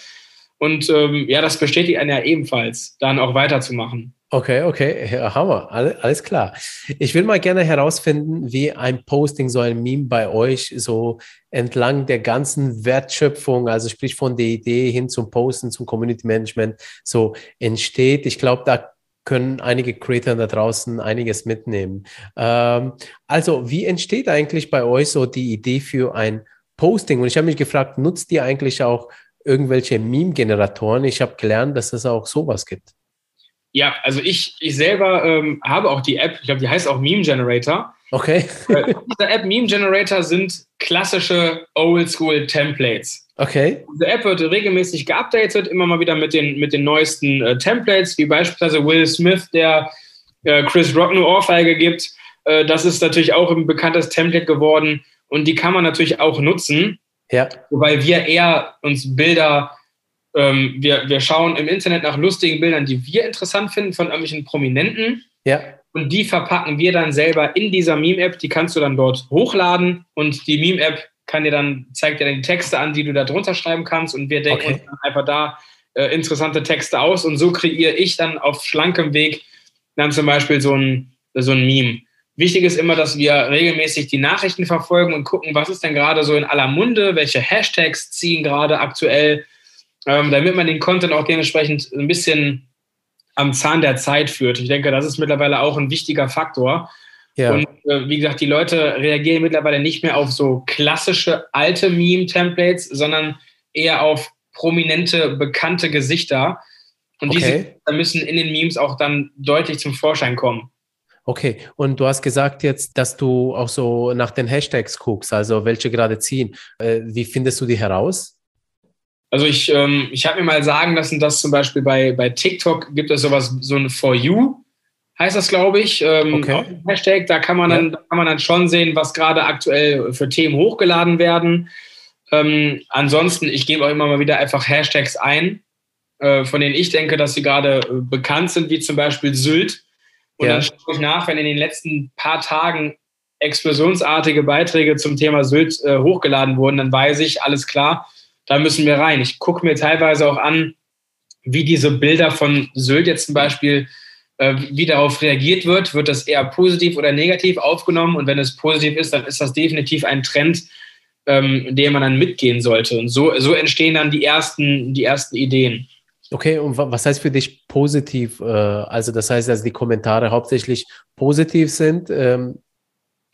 Und ähm, ja, das bestätigt einen ja ebenfalls, dann auch weiterzumachen. Okay, okay, ja, Hammer, alles klar. Ich will mal gerne herausfinden, wie ein Posting, so ein Meme bei euch so entlang der ganzen Wertschöpfung, also sprich von der Idee hin zum Posten, zum Community Management, so entsteht. Ich glaube, da können einige Creator da draußen einiges mitnehmen. Ähm, also, wie entsteht eigentlich bei euch so die Idee für ein Posting? Und ich habe mich gefragt, nutzt ihr eigentlich auch irgendwelche Meme-Generatoren? Ich habe gelernt, dass es auch sowas gibt. Ja, also ich, ich selber ähm, habe auch die App, ich glaube, die heißt auch Meme Generator. Okay. äh, diese App Meme Generator sind klassische Oldschool Templates. Okay. Diese App wird regelmäßig geupdatet, immer mal wieder mit den, mit den neuesten äh, Templates, wie beispielsweise Will Smith, der äh, Chris Rock eine Ohrfeige gibt. Äh, das ist natürlich auch ein bekanntes Template geworden und die kann man natürlich auch nutzen. Ja. Wobei wir eher uns Bilder ähm, wir, wir schauen im Internet nach lustigen Bildern, die wir interessant finden von irgendwelchen Prominenten. Ja. Und die verpacken wir dann selber in dieser Meme-App. Die kannst du dann dort hochladen und die Meme-App kann dir dann, zeigt dir dann die Texte an, die du da drunter schreiben kannst. Und wir denken okay. uns dann einfach da äh, interessante Texte aus. Und so kreiere ich dann auf schlankem Weg dann zum Beispiel so ein, so ein Meme. Wichtig ist immer, dass wir regelmäßig die Nachrichten verfolgen und gucken, was ist denn gerade so in aller Munde, welche Hashtags ziehen gerade aktuell ähm, damit man den Content auch dementsprechend ein bisschen am Zahn der Zeit führt. Ich denke, das ist mittlerweile auch ein wichtiger Faktor. Ja. Und äh, wie gesagt, die Leute reagieren mittlerweile nicht mehr auf so klassische alte Meme-Templates, sondern eher auf prominente, bekannte Gesichter. Und okay. diese müssen in den Memes auch dann deutlich zum Vorschein kommen. Okay, und du hast gesagt jetzt, dass du auch so nach den Hashtags guckst, also welche gerade ziehen. Äh, wie findest du die heraus? Also ich, ähm, ich habe mir mal sagen lassen, dass zum Beispiel bei, bei TikTok gibt es sowas, so ein For You, heißt das, glaube ich. Ähm, okay. Hashtag, da kann man dann, ja. kann man dann schon sehen, was gerade aktuell für Themen hochgeladen werden. Ähm, ansonsten, ich gebe auch immer mal wieder einfach Hashtags ein, äh, von denen ich denke, dass sie gerade äh, bekannt sind, wie zum Beispiel Sylt. Und ja. dann schaue ich nach, wenn in den letzten paar Tagen explosionsartige Beiträge zum Thema Sylt äh, hochgeladen wurden, dann weiß ich, alles klar, da müssen wir rein. Ich gucke mir teilweise auch an, wie diese Bilder von Sylt jetzt zum Beispiel, äh, wie darauf reagiert wird. Wird das eher positiv oder negativ aufgenommen? Und wenn es positiv ist, dann ist das definitiv ein Trend, ähm, den man dann mitgehen sollte. Und so, so entstehen dann die ersten, die ersten Ideen. Okay, und was heißt für dich positiv? Äh, also das heißt, dass die Kommentare hauptsächlich positiv sind. Ähm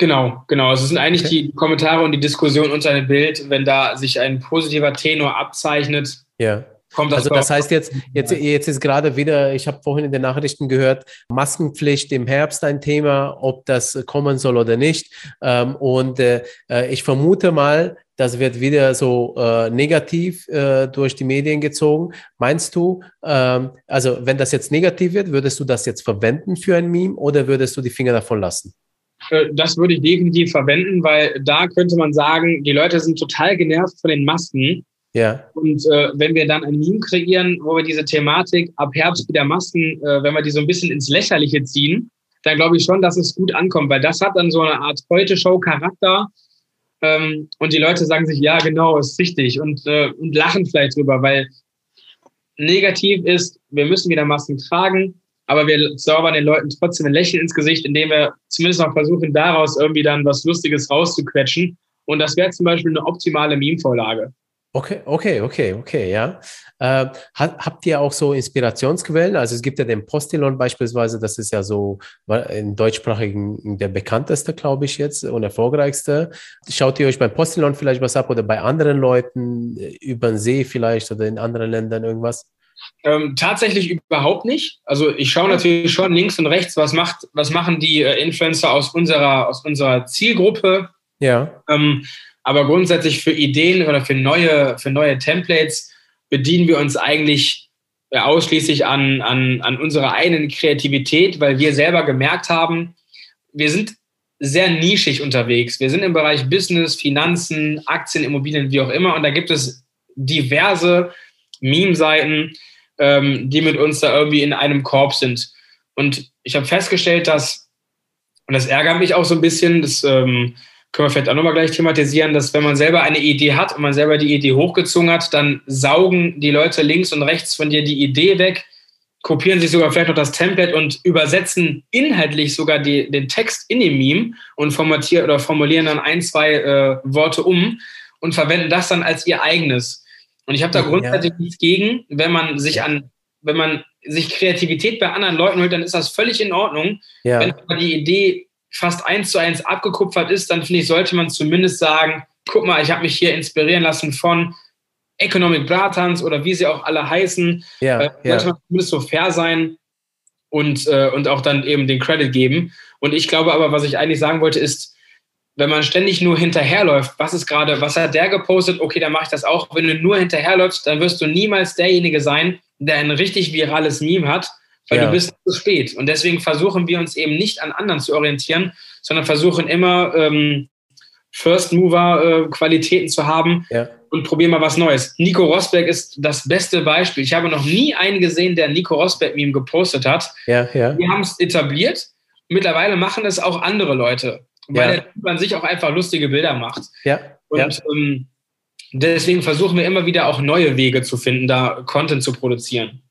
genau, genau. Also es sind eigentlich okay. die Kommentare und die Diskussion unter dem Bild, wenn da sich ein positiver Tenor abzeichnet. Ja. Kommt das also das heißt jetzt, jetzt, jetzt ist gerade wieder, ich habe vorhin in den Nachrichten gehört, Maskenpflicht im Herbst ein Thema, ob das kommen soll oder nicht. Ähm, und äh, äh, ich vermute mal, das wird wieder so äh, negativ äh, durch die Medien gezogen. Meinst du, ähm, also wenn das jetzt negativ wird, würdest du das jetzt verwenden für ein Meme oder würdest du die Finger davon lassen? Äh, das würde ich definitiv verwenden, weil da könnte man sagen, die Leute sind total genervt von den Masken. Ja. Und äh, wenn wir dann ein Meme kreieren, wo wir diese Thematik ab Herbst wieder Masken, äh, wenn wir die so ein bisschen ins Lächerliche ziehen, dann glaube ich schon, dass es gut ankommt, weil das hat dann so eine Art Heute-Show-Charakter ähm, und die Leute sagen sich, ja, genau, ist richtig und, äh, und lachen vielleicht drüber, weil negativ ist, wir müssen wieder Masken tragen, aber wir zaubern den Leuten trotzdem ein Lächeln ins Gesicht, indem wir zumindest noch versuchen, daraus irgendwie dann was Lustiges rauszuquetschen. Und das wäre zum Beispiel eine optimale Meme-Vorlage. Okay, okay, okay, okay, ja. Äh, habt ihr auch so Inspirationsquellen? Also es gibt ja den Postillon beispielsweise, das ist ja so im deutschsprachigen der bekannteste, glaube ich jetzt und erfolgreichste. Schaut ihr euch beim Postillon vielleicht was ab oder bei anderen Leuten äh, über den See vielleicht oder in anderen Ländern irgendwas? Ähm, tatsächlich überhaupt nicht. Also ich schaue natürlich schon links und rechts, was macht, was machen die äh, Influencer aus unserer, aus unserer Zielgruppe. Ja. Ähm, aber grundsätzlich für Ideen oder für neue, für neue Templates bedienen wir uns eigentlich ausschließlich an, an, an unserer eigenen Kreativität, weil wir selber gemerkt haben, wir sind sehr nischig unterwegs. Wir sind im Bereich Business, Finanzen, Aktien, Immobilien, wie auch immer. Und da gibt es diverse Meme-Seiten, ähm, die mit uns da irgendwie in einem Korb sind. Und ich habe festgestellt, dass, und das ärgert mich auch so ein bisschen, das ähm, können wir vielleicht auch nochmal gleich thematisieren, dass wenn man selber eine Idee hat und man selber die Idee hochgezogen hat, dann saugen die Leute links und rechts von dir die Idee weg, kopieren sich sogar vielleicht noch das Template und übersetzen inhaltlich sogar die, den Text in dem Meme und formatieren oder formulieren dann ein, zwei äh, Worte um und verwenden das dann als ihr eigenes. Und ich habe da grundsätzlich ja. nichts gegen, wenn man sich an, wenn man sich Kreativität bei anderen Leuten holt, dann ist das völlig in Ordnung. Ja. Wenn aber die Idee fast eins zu eins abgekupfert ist, dann finde ich, sollte man zumindest sagen, guck mal, ich habe mich hier inspirieren lassen von Economic Bratans oder wie sie auch alle heißen. Ja, äh, ja. Sollte man zumindest so fair sein und, äh, und auch dann eben den Credit geben. Und ich glaube aber, was ich eigentlich sagen wollte, ist, wenn man ständig nur hinterherläuft, was ist gerade, was hat der gepostet, okay, dann mache ich das auch. Wenn du nur hinterherläufst, dann wirst du niemals derjenige sein, der ein richtig virales Meme hat, weil ja. du bist zu spät. Und deswegen versuchen wir uns eben nicht an anderen zu orientieren, sondern versuchen immer ähm, First Mover äh, Qualitäten zu haben ja. und probieren mal was Neues. Nico Rosberg ist das beste Beispiel. Ich habe noch nie einen gesehen, der Nico Rosberg Meme gepostet hat. Ja, ja. Wir haben es etabliert. Mittlerweile machen es auch andere Leute, weil ja. man sich auch einfach lustige Bilder macht. Ja. Und ja. Ähm, deswegen versuchen wir immer wieder auch neue Wege zu finden, da Content zu produzieren.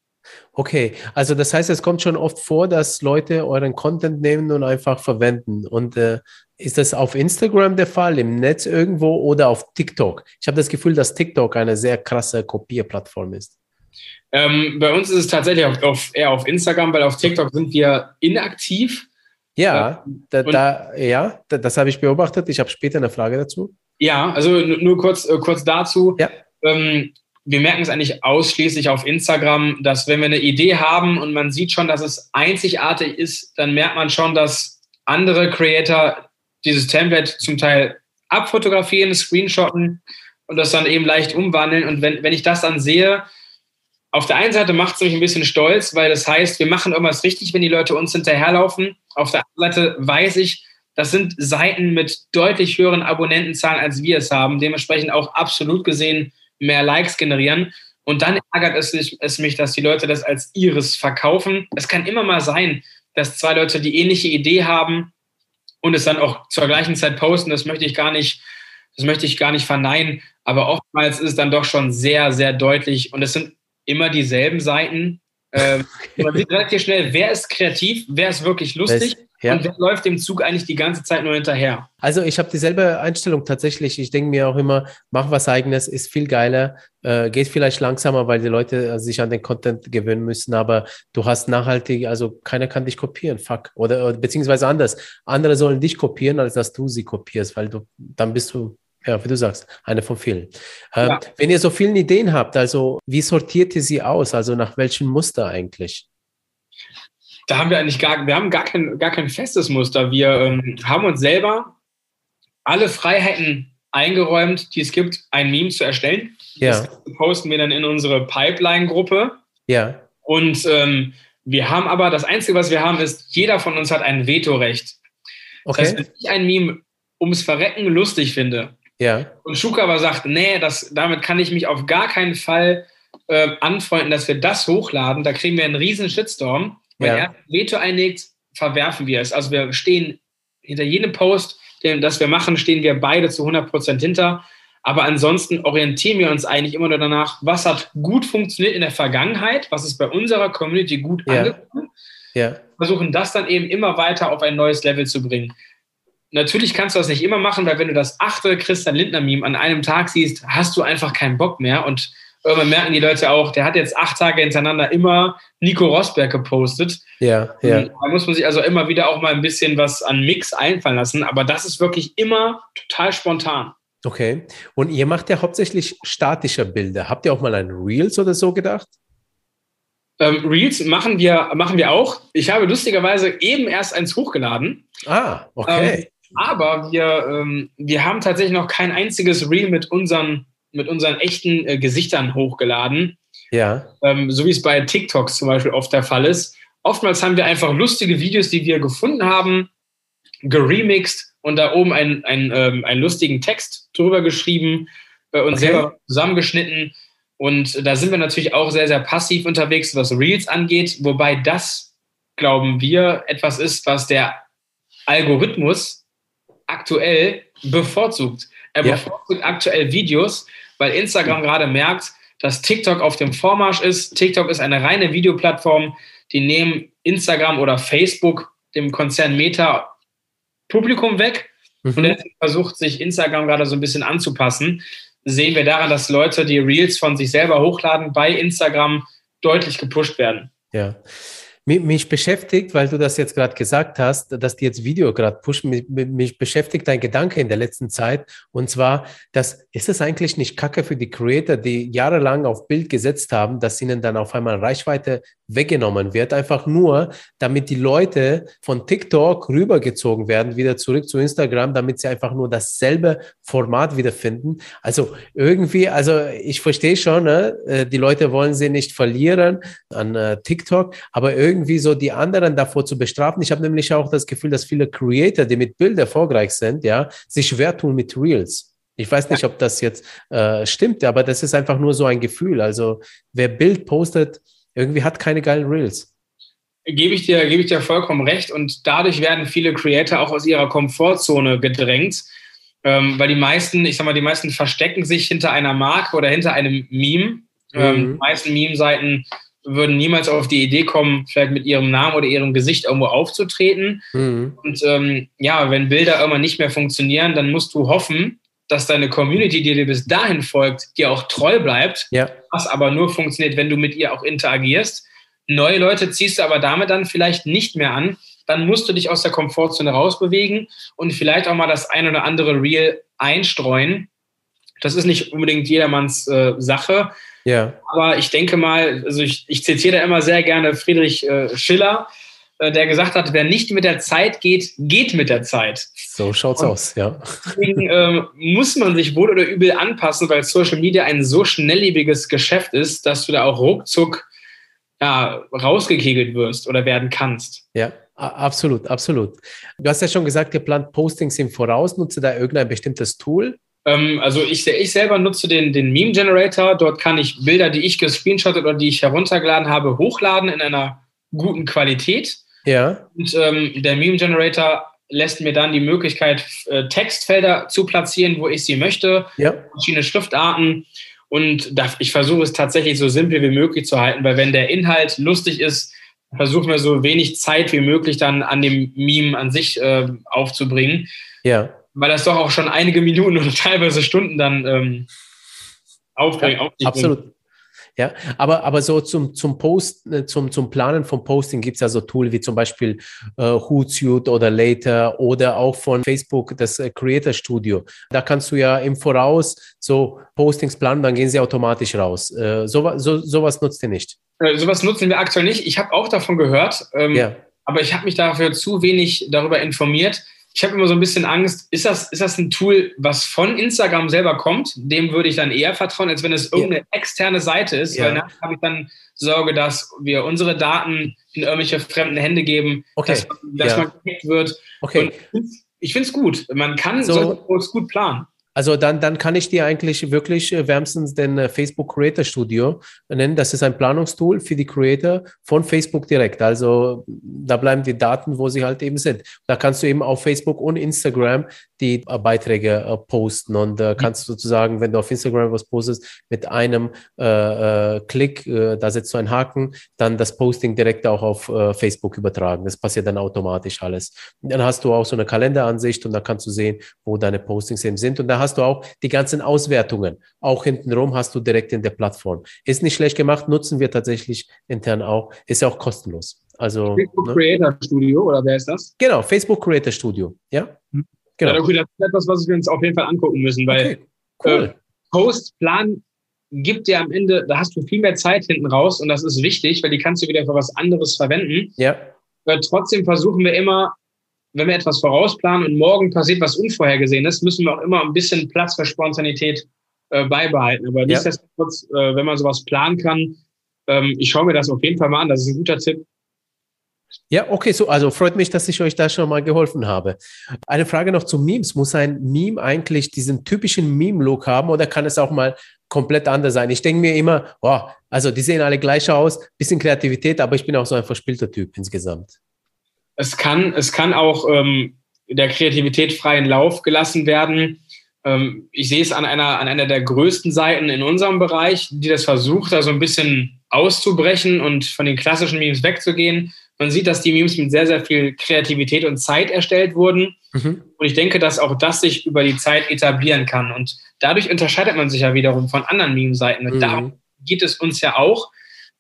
Okay, also das heißt, es kommt schon oft vor, dass Leute euren Content nehmen und einfach verwenden. Und äh, ist das auf Instagram der Fall, im Netz irgendwo oder auf TikTok? Ich habe das Gefühl, dass TikTok eine sehr krasse Kopierplattform ist. Ähm, bei uns ist es tatsächlich auf, auf, eher auf Instagram, weil auf TikTok sind wir inaktiv. Ja, äh, da, da, ja das habe ich beobachtet. Ich habe später eine Frage dazu. Ja, also nur kurz, äh, kurz dazu. Ja. Ähm, wir merken es eigentlich ausschließlich auf Instagram, dass wenn wir eine Idee haben und man sieht schon, dass es einzigartig ist, dann merkt man schon, dass andere Creator dieses Template zum Teil abfotografieren, screenshotten und das dann eben leicht umwandeln. Und wenn, wenn ich das dann sehe, auf der einen Seite macht es mich ein bisschen stolz, weil das heißt, wir machen irgendwas richtig, wenn die Leute uns hinterherlaufen. Auf der anderen Seite weiß ich, das sind Seiten mit deutlich höheren Abonnentenzahlen, als wir es haben. Dementsprechend auch absolut gesehen mehr Likes generieren. Und dann ärgert es, mich, dass die Leute das als ihres verkaufen. Es kann immer mal sein, dass zwei Leute die ähnliche Idee haben und es dann auch zur gleichen Zeit posten. Das möchte ich gar nicht, das möchte ich gar nicht verneinen. Aber oftmals ist es dann doch schon sehr, sehr deutlich. Und es sind immer dieselben Seiten. Ähm, man sieht relativ schnell, wer ist kreativ, wer ist wirklich lustig. Ja. Und wer läuft dem Zug eigentlich die ganze Zeit nur hinterher? Also ich habe dieselbe Einstellung tatsächlich. Ich denke mir auch immer, mach was eigenes, ist viel geiler, äh, geht vielleicht langsamer, weil die Leute äh, sich an den Content gewöhnen müssen, aber du hast nachhaltig, also keiner kann dich kopieren, fuck. Oder, oder beziehungsweise anders. Andere sollen dich kopieren, als dass du sie kopierst, weil du dann bist du ja, wie du sagst, eine von vielen. Ähm, ja. Wenn ihr so viele Ideen habt, also wie sortiert ihr sie aus? Also nach welchem Muster eigentlich? da haben wir eigentlich gar, wir haben gar kein, gar kein festes Muster. Wir ähm, haben uns selber alle Freiheiten eingeräumt, die es gibt, ein Meme zu erstellen. Ja. Das posten wir dann in unsere Pipeline-Gruppe. Ja. Und ähm, wir haben aber, das Einzige, was wir haben, ist, jeder von uns hat ein Vetorecht. Okay. Das heißt, wenn ich ein Meme ums Verrecken lustig finde ja. und Schuka aber sagt, nee, das, damit kann ich mich auf gar keinen Fall äh, anfreunden, dass wir das hochladen, da kriegen wir einen riesen Shitstorm. Wenn ja. er Veto einlegt, verwerfen wir es. Also wir stehen hinter jedem Post, den das wir machen, stehen wir beide zu 100 Prozent hinter. Aber ansonsten orientieren wir uns eigentlich immer nur danach, was hat gut funktioniert in der Vergangenheit, was ist bei unserer Community gut ja. angekommen. Ja. Versuchen das dann eben immer weiter auf ein neues Level zu bringen. Natürlich kannst du das nicht immer machen, weil wenn du das achte Christian Lindner-Meme an einem Tag siehst, hast du einfach keinen Bock mehr und irgendwann merken die Leute auch, der hat jetzt acht Tage hintereinander immer Nico Rosberg gepostet. Ja, ja. Da muss man sich also immer wieder auch mal ein bisschen was an Mix einfallen lassen. Aber das ist wirklich immer total spontan. Okay. Und ihr macht ja hauptsächlich statische Bilder. Habt ihr auch mal ein Reels oder so gedacht? Ähm, Reels machen wir, machen wir auch. Ich habe lustigerweise eben erst eins hochgeladen. Ah, okay. Ähm, aber wir, ähm, wir haben tatsächlich noch kein einziges Reel mit unseren mit unseren echten äh, Gesichtern hochgeladen. Ja. Ähm, so wie es bei TikToks zum Beispiel oft der Fall ist. Oftmals haben wir einfach lustige Videos, die wir gefunden haben, geremixed und da oben einen, einen, ähm, einen lustigen Text drüber geschrieben äh, und okay. selber zusammengeschnitten. Und da sind wir natürlich auch sehr, sehr passiv unterwegs, was Reels angeht, wobei das, glauben wir, etwas ist, was der Algorithmus aktuell bevorzugt. Er ja. bevorzugt aktuell Videos, weil Instagram gerade merkt, dass TikTok auf dem Vormarsch ist. TikTok ist eine reine Videoplattform. Die nehmen Instagram oder Facebook, dem Konzern Meta, Publikum weg. Mhm. Und jetzt versucht sich Instagram gerade so ein bisschen anzupassen. Sehen wir daran, dass Leute, die Reels von sich selber hochladen, bei Instagram deutlich gepusht werden. Ja. Mich beschäftigt, weil du das jetzt gerade gesagt hast, dass die jetzt Video gerade pushen, mich, mich, beschäftigt ein Gedanke in der letzten Zeit. Und zwar, dass, ist es eigentlich nicht kacke für die Creator, die jahrelang auf Bild gesetzt haben, dass ihnen dann auf einmal Reichweite weggenommen wird, einfach nur, damit die Leute von TikTok rübergezogen werden, wieder zurück zu Instagram, damit sie einfach nur dasselbe Format wiederfinden. Also irgendwie, also ich verstehe schon, ne? Äh, die Leute wollen sie nicht verlieren an äh, TikTok, aber irgendwie so die anderen davor zu bestrafen. Ich habe nämlich auch das Gefühl, dass viele Creator, die mit Bild erfolgreich sind, ja, sich schwer tun mit Reels. Ich weiß nicht, ob das jetzt äh, stimmt, aber das ist einfach nur so ein Gefühl. Also wer Bild postet, irgendwie hat keine geilen Reels. Gebe ich, dir, gebe ich dir vollkommen recht. Und dadurch werden viele Creator auch aus ihrer Komfortzone gedrängt. Ähm, weil die meisten, ich sag mal, die meisten verstecken sich hinter einer Marke oder hinter einem Meme. Ähm, mhm. die meisten Meme-Seiten würden niemals auf die Idee kommen, vielleicht mit ihrem Namen oder ihrem Gesicht irgendwo aufzutreten. Mhm. Und ähm, ja, wenn Bilder irgendwann nicht mehr funktionieren, dann musst du hoffen, dass deine Community, die dir bis dahin folgt, dir auch treu bleibt, ja. was aber nur funktioniert, wenn du mit ihr auch interagierst. Neue Leute ziehst du aber damit dann vielleicht nicht mehr an. Dann musst du dich aus der Komfortzone rausbewegen und vielleicht auch mal das ein oder andere Reel einstreuen. Das ist nicht unbedingt jedermanns äh, Sache. Ja. Aber ich denke mal, also ich, ich zitiere da immer sehr gerne Friedrich äh, Schiller, äh, der gesagt hat, wer nicht mit der Zeit geht, geht mit der Zeit. So schaut's Und aus, ja. Deswegen ähm, muss man sich wohl oder übel anpassen, weil Social Media ein so schnelllebiges Geschäft ist, dass du da auch ruckzuck ja, rausgekegelt wirst oder werden kannst. Ja, absolut, absolut. Du hast ja schon gesagt, ihr plant Postings im Voraus. Nutze da irgendein bestimmtes Tool? Ähm, also ich, ich selber nutze den, den Meme Generator. Dort kann ich Bilder, die ich gescreenshottet oder die ich heruntergeladen habe, hochladen in einer guten Qualität. Ja. Und ähm, der Meme Generator lässt mir dann die Möglichkeit, äh, Textfelder zu platzieren, wo ich sie möchte. Ja. Verschiedene Schriftarten. Und da, ich versuche es tatsächlich so simpel wie möglich zu halten, weil wenn der Inhalt lustig ist, versuchen wir so wenig Zeit wie möglich dann an dem Meme an sich äh, aufzubringen. Ja. Weil das doch auch schon einige Minuten oder teilweise Stunden dann ähm, aufbringt. Ja, absolut. Ja, aber, aber so zum, zum Post, äh, zum, zum Planen von Posting gibt es ja so Tools wie zum Beispiel äh, Hootsuite oder Later oder auch von Facebook das äh, Creator Studio. Da kannst du ja im Voraus so Postings planen, dann gehen sie automatisch raus. Äh, so, so, sowas nutzt ihr nicht. Äh, sowas nutzen wir aktuell nicht. Ich habe auch davon gehört, ähm, ja. aber ich habe mich dafür zu wenig darüber informiert ich habe immer so ein bisschen Angst, ist das, ist das ein Tool, was von Instagram selber kommt? Dem würde ich dann eher vertrauen, als wenn es irgendeine externe Seite ist, ja. weil nachher habe ich dann Sorge, dass wir unsere Daten in irgendwelche fremden Hände geben, okay. dass, dass ja. man gehackt wird. Okay. Und ich finde es gut. Man kann so, gut planen. Also dann, dann kann ich dir eigentlich wirklich äh, wärmstens den äh, Facebook Creator Studio nennen. Das ist ein Planungstool für die Creator von Facebook direkt. Also da bleiben die Daten, wo sie halt eben sind. Da kannst du eben auf Facebook und Instagram die äh, Beiträge äh, posten und äh, kannst sozusagen, wenn du auf Instagram was postest, mit einem äh, Klick, da setzt du einen Haken, dann das Posting direkt auch auf Facebook übertragen. Das passiert dann automatisch alles. Dann hast du auch so eine Kalenderansicht und da kannst du sehen, wo deine Postings eben sind. Und da hast du auch die ganzen Auswertungen. Auch hintenrum hast du direkt in der Plattform. Ist nicht schlecht gemacht, nutzen wir tatsächlich intern auch. Ist ja auch kostenlos. Also, Facebook ne? Creator Studio oder wer ist das? Genau, Facebook Creator Studio. Ja. Hm. Genau. Ja, okay, das ist etwas, was wir uns auf jeden Fall angucken müssen, weil okay, cool. äh, Postplan gibt dir am Ende, da hast du viel mehr Zeit hinten raus und das ist wichtig, weil die kannst du wieder für was anderes verwenden. Ja. Weil trotzdem versuchen wir immer, wenn wir etwas vorausplanen und morgen passiert was Unvorhergesehenes, müssen wir auch immer ein bisschen Platz für Spontanität äh, beibehalten. Aber ja. nichtsdestotrotz, äh, wenn man sowas planen kann, ähm, ich schaue mir das auf jeden Fall mal an, das ist ein guter Tipp. Ja, okay, so, also freut mich, dass ich euch da schon mal geholfen habe. Eine Frage noch zu Memes. Muss ein Meme eigentlich diesen typischen Meme-Look haben oder kann es auch mal komplett anders sein? Ich denke mir immer, oh, also die sehen alle gleich aus, bisschen Kreativität, aber ich bin auch so ein verspielter Typ insgesamt. Es kann, es kann auch ähm, der Kreativität freien Lauf gelassen werden. Ähm, ich sehe es an einer, an einer der größten Seiten in unserem Bereich, die das versucht, da so ein bisschen auszubrechen und von den klassischen Memes wegzugehen man sieht, dass die Memes mit sehr, sehr viel Kreativität und Zeit erstellt wurden. Mhm. Und ich denke, dass auch das sich über die Zeit etablieren kann. Und dadurch unterscheidet man sich ja wiederum von anderen Meme-Seiten. Und mhm. darum geht es uns ja auch.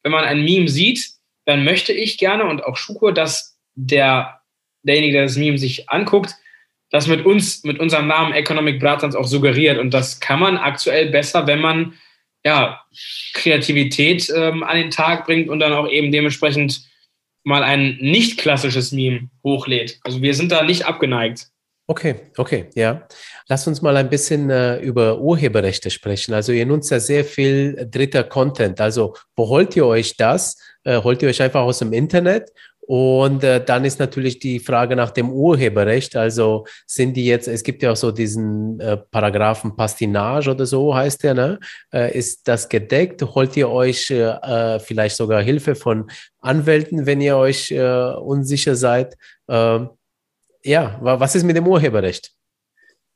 Wenn man ein Meme sieht, dann möchte ich gerne und auch Schuko, dass der, derjenige, der das Meme sich anguckt, das mit uns, mit unserem Namen Economic Bratans auch suggeriert. Und das kann man aktuell besser, wenn man ja, Kreativität ähm, an den Tag bringt und dann auch eben dementsprechend mal ein nicht klassisches Meme hochlädt. Also wir sind da nicht abgeneigt. Okay, okay, ja. Lass uns mal ein bisschen äh, über Urheberrechte sprechen. Also ihr nutzt ja sehr viel dritter Content. Also wo holt ihr euch das? Äh, holt ihr euch einfach aus dem Internet und äh, dann ist natürlich die Frage nach dem Urheberrecht. Also sind die jetzt, es gibt ja auch so diesen äh, Paragraphen Pastinage oder so heißt der, ne? Äh, ist das gedeckt? Holt ihr euch äh, äh vielleicht sogar Hilfe von Anwälten, wenn ihr euch äh, unsicher seid? Ähm, ja, was ist mit dem Urheberrecht?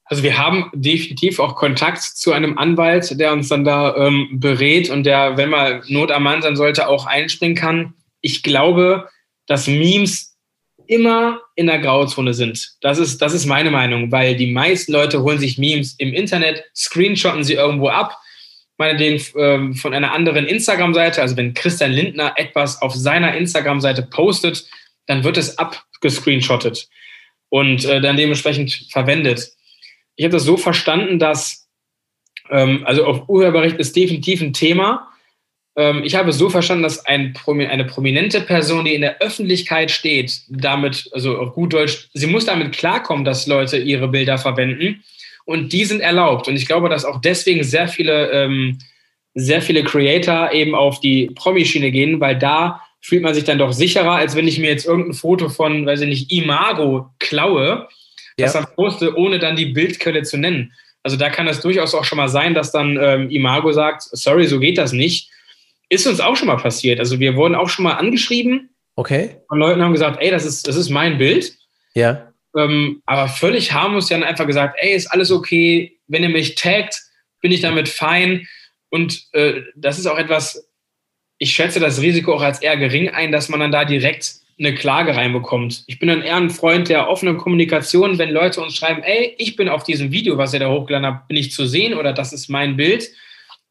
Also wir haben definitiv auch Kontakt zu einem Anwalt, der uns dann da ähm, berät und der, wenn mal Not am Mann sein sollte, auch einspringen kann. Ich glaube, dass Memes immer in der Grauzone sind. Das ist, das ist meine Meinung, weil die meisten Leute holen sich Memes im Internet, screenshotten sie irgendwo ab, meinetwegen ähm, von einer anderen Instagram-Seite. Also wenn Christian Lindner etwas auf seiner Instagram-Seite postet, dann wird es abgescreenshottet und äh, dann dementsprechend verwendet. Ich habe das so verstanden, dass, ähm, also auf Urheberrecht ist definitiv ein Thema, ich habe so verstanden, dass ein, eine prominente Person, die in der Öffentlichkeit steht, damit, also auf gut Deutsch, sie muss damit klarkommen, dass Leute ihre Bilder verwenden und die sind erlaubt. Und ich glaube, dass auch deswegen sehr viele, ähm, sehr viele Creator eben auf die Promi-Schiene gehen, weil da fühlt man sich dann doch sicherer, als wenn ich mir jetzt irgendein Foto von, weiß ich nicht, Imago klaue, ja. das dann poste, ohne dann die Bildquelle zu nennen. Also da kann es durchaus auch schon mal sein, dass dann ähm, Imago sagt, sorry, so geht das nicht. Ist uns auch schon mal passiert. Also wir wurden auch schon mal angeschrieben. Okay. Und Leute haben gesagt, ey, das ist, das ist mein Bild. Ja. Ähm, aber völlig harmlos dann einfach gesagt, ey, ist alles okay. Wenn ihr mich taggt, bin ich damit fein. Und äh, das ist auch etwas, ich schätze das Risiko auch als eher gering ein, dass man dann da direkt eine Klage reinbekommt. Ich bin dann eher ein Freund der offenen Kommunikation, wenn Leute uns schreiben, ey, ich bin auf diesem Video, was ihr da hochgeladen habt, bin ich zu sehen oder das ist mein Bild,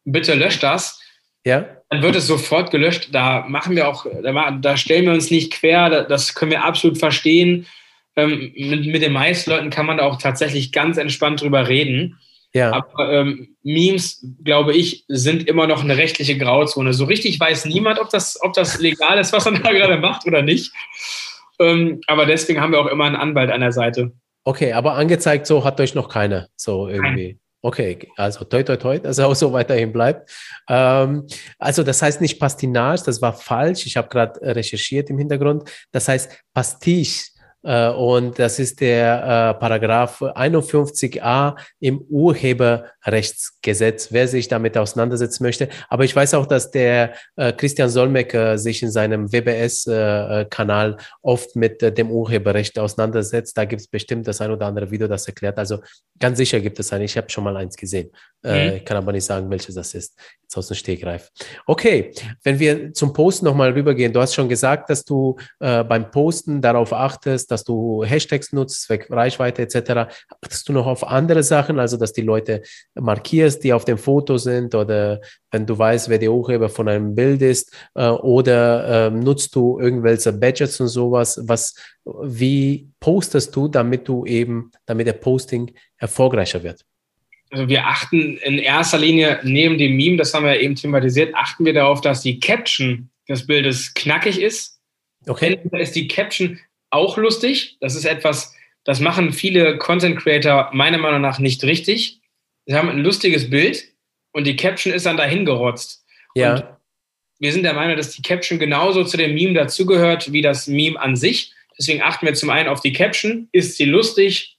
bitte löscht das. Ja. Dann wird es sofort gelöscht. Da machen wir auch, da, da stellen wir uns nicht quer, das können wir absolut verstehen. Ähm, mit, mit den meisten Leuten kann man da auch tatsächlich ganz entspannt drüber reden. Ja. Aber ähm, Memes, glaube ich, sind immer noch eine rechtliche Grauzone. So richtig weiß niemand, ob das, ob das legal ist, was er da gerade macht oder nicht. Ähm, aber deswegen haben wir auch immer einen Anwalt an der Seite. Okay, aber angezeigt so hat euch noch keiner so irgendwie. Okay, also toi toi toi, dass er auch so weiterhin bleibt. Ähm, also das heißt nicht Pastinage, das war falsch. Ich habe gerade recherchiert im Hintergrund. Das heißt Pastiche und das ist der äh, Paragraph 51a im Urheberrechtsgesetz, wer sich damit auseinandersetzen möchte. Aber ich weiß auch, dass der äh, Christian Solmecke sich in seinem WBS-Kanal oft mit dem Urheberrecht auseinandersetzt. Da gibt es bestimmt das ein oder andere Video, das erklärt. Also ganz sicher gibt es ein. Ich habe schon mal eins gesehen. Mhm. Ich kann aber nicht sagen, welches das ist. Jetzt aus dem Stegreif. Okay, wenn wir zum Posten nochmal rübergehen. Du hast schon gesagt, dass du beim Posten darauf achtest, dass du Hashtags nutzt, Zweck Reichweite etc. Achtest du noch auf andere Sachen, also dass die Leute markierst, die auf dem Foto sind oder wenn du weißt, wer der Urheber von einem Bild ist äh, oder äh, nutzt du irgendwelche Badges und sowas, was, wie postest du, damit du eben, damit der Posting erfolgreicher wird? Also wir achten in erster Linie neben dem Meme, das haben wir eben thematisiert, achten wir darauf, dass die Caption des Bildes knackig ist. Okay. Entweder ist die Caption auch lustig. Das ist etwas, das machen viele Content Creator meiner Meinung nach nicht richtig. Sie haben ein lustiges Bild und die Caption ist dann dahin gerotzt. Ja. Und wir sind der Meinung, dass die Caption genauso zu dem Meme dazugehört wie das Meme an sich. Deswegen achten wir zum einen auf die Caption. Ist sie lustig?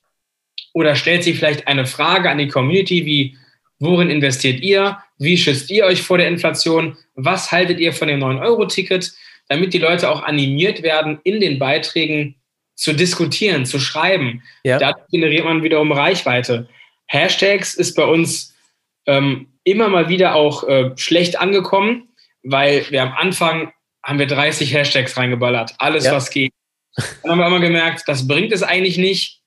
Oder stellt sie vielleicht eine Frage an die Community wie, worin investiert ihr? Wie schützt ihr euch vor der Inflation? Was haltet ihr von dem 9-Euro-Ticket? Damit die Leute auch animiert werden, in den Beiträgen zu diskutieren, zu schreiben. Ja. Dadurch generiert man wiederum Reichweite. Hashtags ist bei uns ähm, immer mal wieder auch äh, schlecht angekommen, weil wir am Anfang haben wir 30 Hashtags reingeballert, alles ja. was geht. Dann haben wir immer gemerkt, das bringt es eigentlich nicht.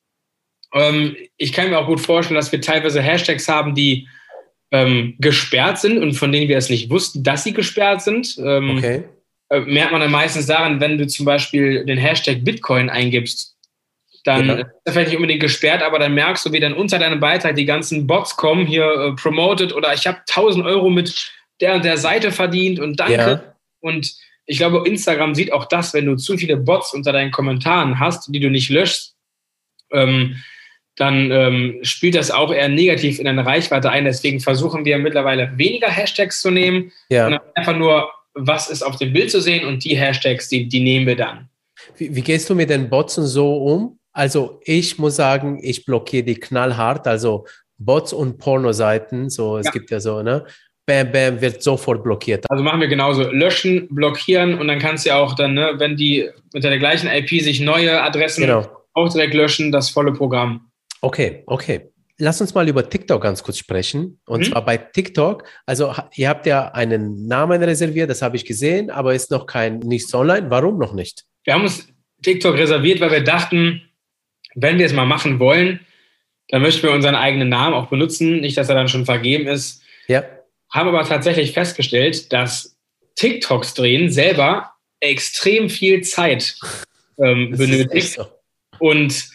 Ähm, ich kann mir auch gut vorstellen, dass wir teilweise Hashtags haben, die ähm, gesperrt sind und von denen wir es nicht wussten, dass sie gesperrt sind. Ähm, okay. Äh, merkt man dann meistens daran, wenn du zum Beispiel den Hashtag Bitcoin eingibst, dann ja. ist er vielleicht nicht unbedingt gesperrt, aber dann merkst du, wie dann unter deinem Beitrag die ganzen Bots kommen, hier äh, promoted oder ich habe 1000 Euro mit der und der Seite verdient und danke. Ja. Und ich glaube, Instagram sieht auch das, wenn du zu viele Bots unter deinen Kommentaren hast, die du nicht löschst, ähm, dann ähm, spielt das auch eher negativ in deine Reichweite ein. Deswegen versuchen wir mittlerweile weniger Hashtags zu nehmen, ja. sondern einfach nur was ist auf dem Bild zu sehen und die Hashtags, die, die nehmen wir dann. Wie, wie gehst du mit den Bots so um? Also ich muss sagen, ich blockiere die knallhart, also Bots und Pornoseiten, so es ja. gibt ja so, ne? Bam, bam, wird sofort blockiert. Also machen wir genauso. Löschen, blockieren und dann kannst du ja auch dann, ne, wenn die unter der gleichen IP sich neue Adressen genau. auch direkt löschen, das volle Programm. Okay, okay lass uns mal über TikTok ganz kurz sprechen. Und mhm. zwar bei TikTok, also ihr habt ja einen Namen reserviert, das habe ich gesehen, aber ist noch kein nichts online. Warum noch nicht? Wir haben uns TikTok reserviert, weil wir dachten, wenn wir es mal machen wollen, dann möchten wir unseren eigenen Namen auch benutzen, nicht, dass er dann schon vergeben ist. Ja. Haben aber tatsächlich festgestellt, dass TikToks drehen selber extrem viel Zeit ähm, benötigt. So. Und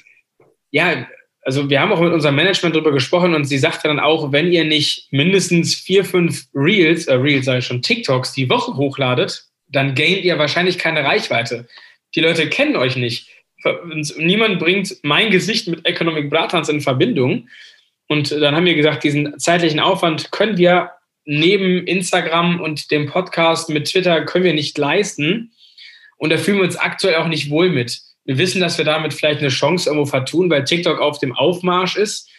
ja, also wir haben auch mit unserem Management darüber gesprochen und sie sagte dann auch, wenn ihr nicht mindestens vier, fünf Reels, äh, Reels ich schon, TikToks die Woche hochladet, dann gaint ihr wahrscheinlich keine Reichweite. Die Leute kennen euch nicht. Niemand bringt mein Gesicht mit Economic Bratans in Verbindung. Und dann haben wir gesagt, diesen zeitlichen Aufwand können wir neben Instagram und dem Podcast mit Twitter können wir nicht leisten. Und da fühlen wir uns aktuell auch nicht wohl mit. Wir wissen, dass wir damit vielleicht eine Chance irgendwo vertun, weil TikTok auf dem Aufmarsch ist,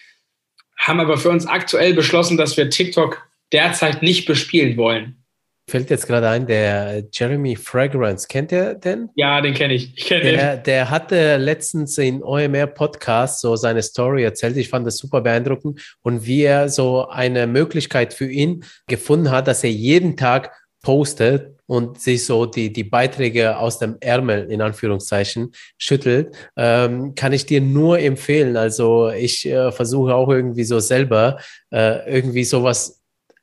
haben aber für uns aktuell beschlossen, dass wir TikTok derzeit nicht bespielen wollen. Fällt jetzt gerade ein, der Jeremy Fragrance, kennt ihr denn? Ja, den kenne ich. ich kenn der, der hatte letztens in OMR Podcast so seine Story erzählt. Ich fand das super beeindruckend und wie er so eine Möglichkeit für ihn gefunden hat, dass er jeden Tag postet und sich so die, die Beiträge aus dem Ärmel in Anführungszeichen schüttelt, ähm, kann ich dir nur empfehlen. Also ich äh, versuche auch irgendwie so selber äh, irgendwie sowas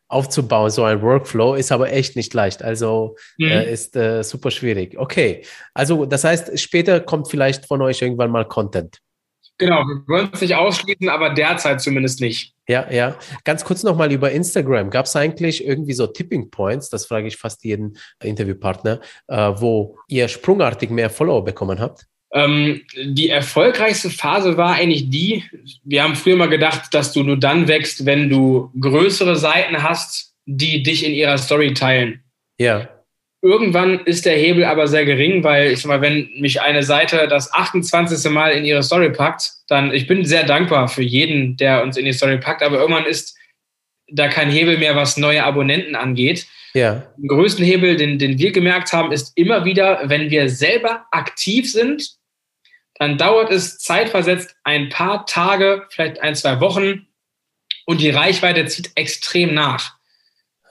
aufzubauen, so ein Workflow, ist aber echt nicht leicht. Also mhm. äh, ist äh, super schwierig. Okay, also das heißt, später kommt vielleicht von euch irgendwann mal Content. Genau, wir wollen es nicht ausschließen, aber derzeit zumindest nicht. Ja, ja. Ganz kurz nochmal über Instagram. Gab es eigentlich irgendwie so Tipping Points, das frage ich fast jeden Interviewpartner, äh, wo ihr sprungartig mehr Follower bekommen habt? Ähm, die erfolgreichste Phase war eigentlich die, wir haben früher mal gedacht, dass du nur dann wächst, wenn du größere Seiten hast, die dich in ihrer Story teilen. Ja. Irgendwann ist der Hebel aber sehr gering, weil ich sag mal, wenn mich eine Seite das 28. Mal in ihre Story packt, dann ich bin sehr dankbar für jeden, der uns in die Story packt, aber irgendwann ist da kein Hebel mehr, was neue Abonnenten angeht. Ja. Den größten Hebel, den, den wir gemerkt haben, ist immer wieder, wenn wir selber aktiv sind, dann dauert es zeitversetzt ein paar Tage, vielleicht ein, zwei Wochen und die Reichweite zieht extrem nach.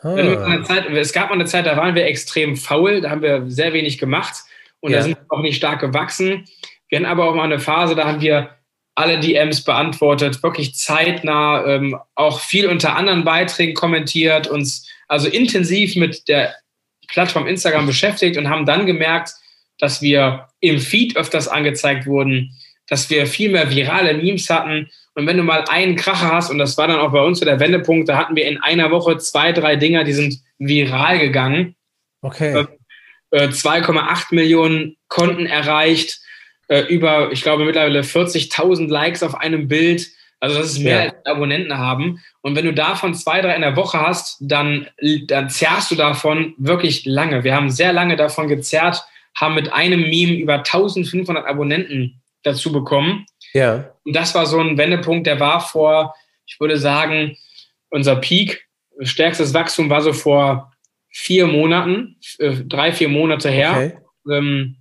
Ah. Zeit, es gab mal eine Zeit, da waren wir extrem faul, da haben wir sehr wenig gemacht und ja. da sind wir auch nicht stark gewachsen. Wir hatten aber auch mal eine Phase, da haben wir alle DMs beantwortet, wirklich zeitnah, ähm, auch viel unter anderen Beiträgen kommentiert, uns also intensiv mit der Plattform Instagram beschäftigt und haben dann gemerkt, dass wir im Feed öfters angezeigt wurden, dass wir viel mehr virale Memes hatten und wenn du mal einen Kracher hast, und das war dann auch bei uns so der Wendepunkt, da hatten wir in einer Woche zwei, drei Dinger, die sind viral gegangen. Okay. 2,8 äh, Millionen Konten erreicht, äh, über, ich glaube, mittlerweile 40.000 Likes auf einem Bild. Also das ist mehr, ja. als Abonnenten haben. Und wenn du davon zwei, drei in der Woche hast, dann, dann zerrst du davon wirklich lange. Wir haben sehr lange davon gezerrt, haben mit einem Meme über 1500 Abonnenten dazu bekommen. Ja. Und das war so ein Wendepunkt, der war vor, ich würde sagen, unser Peak, stärkstes Wachstum war so vor vier Monaten, äh, drei, vier Monate her. Okay. Ähm,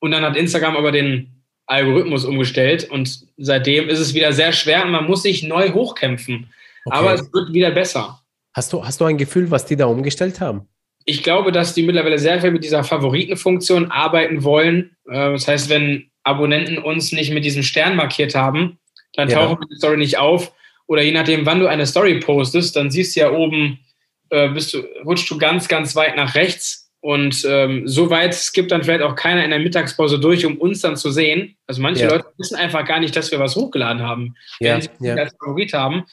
und dann hat Instagram aber den Algorithmus umgestellt und seitdem ist es wieder sehr schwer und man muss sich neu hochkämpfen. Okay. Aber es wird wieder besser. Hast du, hast du ein Gefühl, was die da umgestellt haben? Ich glaube, dass die mittlerweile sehr viel mit dieser Favoritenfunktion arbeiten wollen. Äh, das heißt, wenn Abonnenten uns nicht mit diesem Stern markiert haben, dann ja. tauchen die Story nicht auf. Oder je nachdem, wann du eine Story postest, dann siehst du ja oben, äh, bist du, rutschst du ganz, ganz weit nach rechts. Und ähm, so weit skippt dann vielleicht auch keiner in der Mittagspause durch, um uns dann zu sehen. Also manche ja. Leute wissen einfach gar nicht, dass wir was hochgeladen haben, ja. wenn sie ja. als Favorit haben.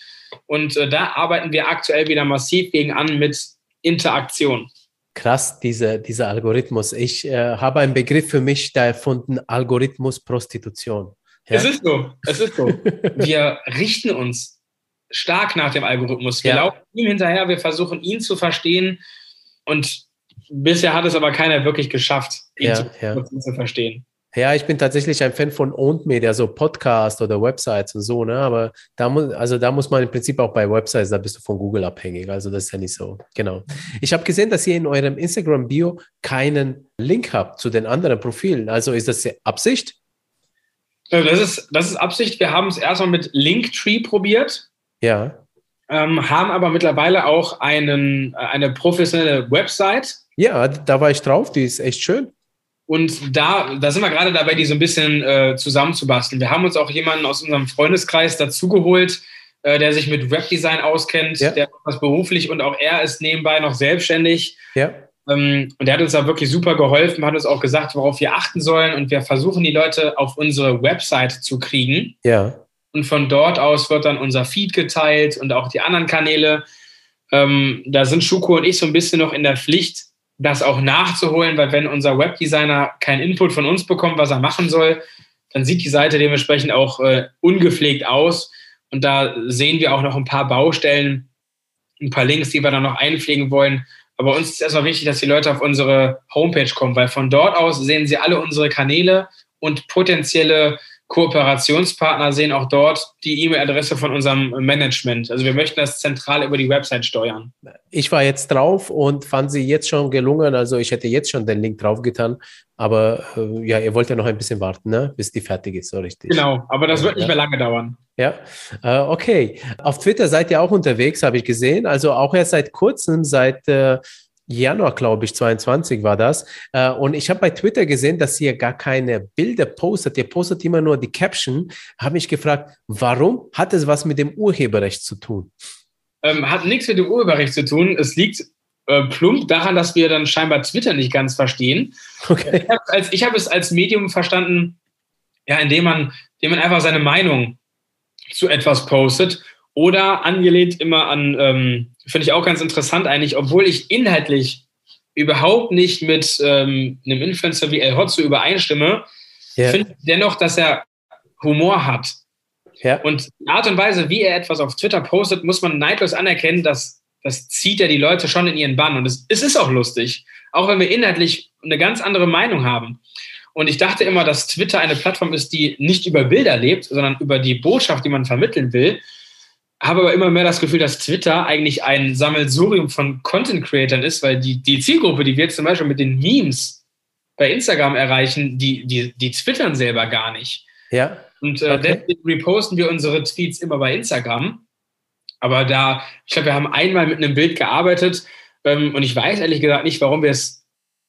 Und äh, da arbeiten wir aktuell wieder massiv gegen an mit Interaktion krass, diese, dieser Algorithmus. Ich äh, habe einen Begriff für mich da erfunden, Algorithmus Prostitution. Ja? Es ist so, es ist so. wir richten uns stark nach dem Algorithmus. Wir ja. laufen ihm hinterher, wir versuchen ihn zu verstehen und bisher hat es aber keiner wirklich geschafft, ihn ja, zu, zu verstehen. Ja, ich bin tatsächlich ein Fan von Owned Media, so Podcasts oder Websites und so, ne? Aber da muss, also da muss man im Prinzip auch bei Websites, da bist du von Google abhängig. Also das ist ja nicht so. Genau. Ich habe gesehen, dass ihr in eurem Instagram-Bio keinen Link habt zu den anderen Profilen. Also ist das Absicht? Das ist, das ist Absicht. Wir haben es erstmal mit Linktree probiert. Ja. Ähm, haben aber mittlerweile auch einen, äh, eine professionelle Website. Ja, da war ich drauf, die ist echt schön. Und da, da sind wir gerade dabei, die so ein bisschen äh, zusammenzubasteln. Wir haben uns auch jemanden aus unserem Freundeskreis dazugeholt, äh, der sich mit Webdesign auskennt, ja. der was beruflich und auch er ist nebenbei noch selbstständig. Ja. Ähm, und der hat uns da wirklich super geholfen, hat uns auch gesagt, worauf wir achten sollen. Und wir versuchen, die Leute auf unsere Website zu kriegen. Ja. und von dort aus wird dann unser Feed geteilt und auch die anderen Kanäle. Ähm, da sind Schuko und ich so ein bisschen noch in der Pflicht, das auch nachzuholen, weil wenn unser Webdesigner keinen Input von uns bekommt, was er machen soll, dann sieht die Seite dementsprechend auch äh, ungepflegt aus. Und da sehen wir auch noch ein paar Baustellen, ein paar Links, die wir dann noch einpflegen wollen. Aber uns ist erstmal wichtig, dass die Leute auf unsere Homepage kommen, weil von dort aus sehen sie alle unsere Kanäle und potenzielle Kooperationspartner sehen auch dort die E-Mail-Adresse von unserem Management. Also wir möchten das zentral über die Website steuern. Ich war jetzt drauf und fand sie jetzt schon gelungen. Also ich hätte jetzt schon den Link drauf getan. Aber äh, ja, ihr wollt ja noch ein bisschen warten, ne? bis die fertig ist, so richtig. Genau, aber das wird nicht mehr lange dauern. Ja, äh, okay. Auf Twitter seid ihr auch unterwegs, habe ich gesehen. Also auch erst seit kurzem, seit äh, Januar, glaube ich, 22 war das. Äh, und ich habe bei Twitter gesehen, dass ihr gar keine Bilder postet. Ihr postet immer nur die Caption. Habe mich gefragt, warum? Hat es was mit dem Urheberrecht zu tun? Ähm, hat nichts mit dem Urheberrecht zu tun. Es liegt äh, plump daran, dass wir dann scheinbar Twitter nicht ganz verstehen. Okay. Ich habe hab es als Medium verstanden, ja, indem man, indem man einfach seine Meinung zu etwas postet oder angelehnt immer an, ähm, finde ich auch ganz interessant eigentlich, obwohl ich inhaltlich überhaupt nicht mit ähm, einem Influencer wie El Hotzo übereinstimme, yeah. finde ich dennoch, dass er Humor hat. Ja. Und die Art und Weise, wie er etwas auf Twitter postet, muss man neidlos anerkennen, dass das zieht ja die Leute schon in ihren Bann. Und es, es ist auch lustig, auch wenn wir inhaltlich eine ganz andere Meinung haben. Und ich dachte immer, dass Twitter eine Plattform ist, die nicht über Bilder lebt, sondern über die Botschaft, die man vermitteln will habe aber immer mehr das Gefühl, dass Twitter eigentlich ein Sammelsurium von Content-Creatern ist, weil die, die Zielgruppe, die wir zum Beispiel mit den Memes bei Instagram erreichen, die, die, die twittern selber gar nicht. Ja. Und äh, okay. deswegen reposten wir unsere Tweets immer bei Instagram. Aber da, ich glaube, wir haben einmal mit einem Bild gearbeitet ähm, und ich weiß ehrlich gesagt nicht, warum wir es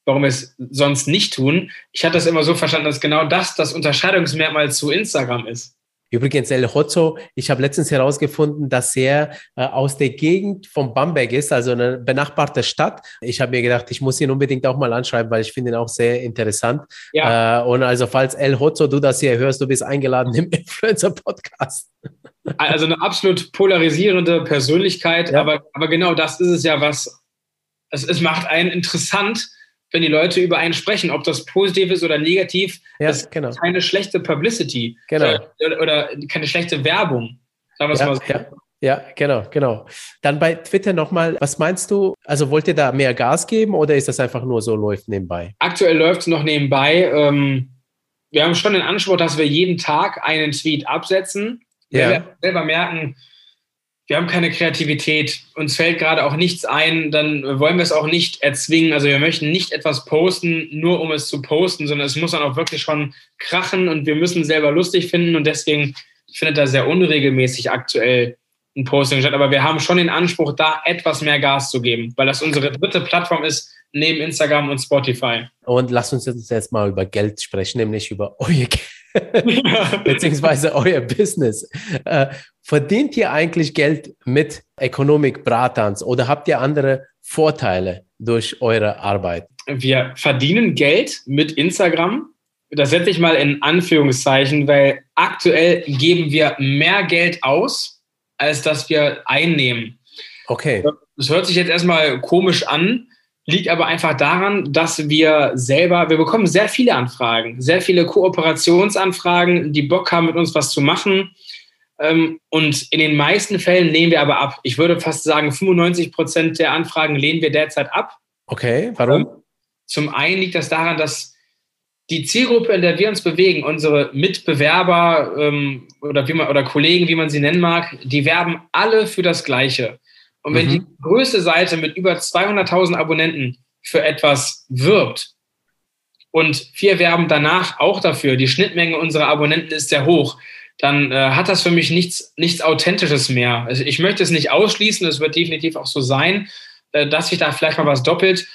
warum wir es sonst nicht tun. Ich hatte das immer so verstanden, dass genau das das Unterscheidungsmerkmal zu Instagram ist. Übrigens, El Hotzo, ich habe letztens herausgefunden, dass er äh, aus der Gegend von Bamberg ist, also eine benachbarte Stadt. Ich habe mir gedacht, ich muss ihn unbedingt auch mal anschreiben, weil ich finde ihn auch sehr interessant. Ja. Äh, und also, falls El Hotzo, du das hier hörst, du bist eingeladen im Influencer-Podcast. Also eine absolut polarisierende Persönlichkeit, ja. aber, aber genau das ist es ja, was es, es macht einen interessant, wenn die Leute über einen sprechen, ob das positiv ist oder negativ, ja, ist genau. keine schlechte Publicity genau. oder, oder keine schlechte Werbung. Sagen wir ja, mal so. Ja. Ja, genau, genau. Dann bei Twitter nochmal, was meinst du? Also wollt ihr da mehr Gas geben oder ist das einfach nur so läuft nebenbei? Aktuell läuft es noch nebenbei. Ähm, wir haben schon den Anspruch, dass wir jeden Tag einen Tweet absetzen. Ja. Wir selber merken, wir haben keine Kreativität, uns fällt gerade auch nichts ein, dann wollen wir es auch nicht erzwingen. Also wir möchten nicht etwas posten, nur um es zu posten, sondern es muss dann auch wirklich schon krachen und wir müssen selber lustig finden und deswegen findet da sehr unregelmäßig aktuell ein Posting statt. Aber wir haben schon den Anspruch, da etwas mehr Gas zu geben, weil das unsere dritte Plattform ist, neben Instagram und Spotify. Und lasst uns jetzt mal über Geld sprechen, nämlich über euer Geld, beziehungsweise euer Business. Äh, verdient ihr eigentlich Geld mit Economic Bratans oder habt ihr andere Vorteile durch eure Arbeit? Wir verdienen Geld mit Instagram. Das setze ich mal in Anführungszeichen, weil aktuell geben wir mehr Geld aus, als dass wir einnehmen. Okay. Das hört sich jetzt erstmal komisch an, liegt aber einfach daran, dass wir selber, wir bekommen sehr viele Anfragen, sehr viele Kooperationsanfragen, die Bock haben, mit uns was zu machen. Ähm, und in den meisten Fällen lehnen wir aber ab. Ich würde fast sagen, 95 Prozent der Anfragen lehnen wir derzeit ab. Okay, warum? Ähm, zum einen liegt das daran, dass die Zielgruppe, in der wir uns bewegen, unsere Mitbewerber ähm, oder, wie man, oder Kollegen, wie man sie nennen mag, die werben alle für das Gleiche. Und wenn mhm. die größte Seite mit über 200.000 Abonnenten für etwas wirbt und wir werben danach auch dafür, die Schnittmenge unserer Abonnenten ist sehr hoch, dann äh, hat das für mich nichts, nichts Authentisches mehr. Also ich möchte es nicht ausschließen, es wird definitiv auch so sein, äh, dass sich da vielleicht mal was doppelt,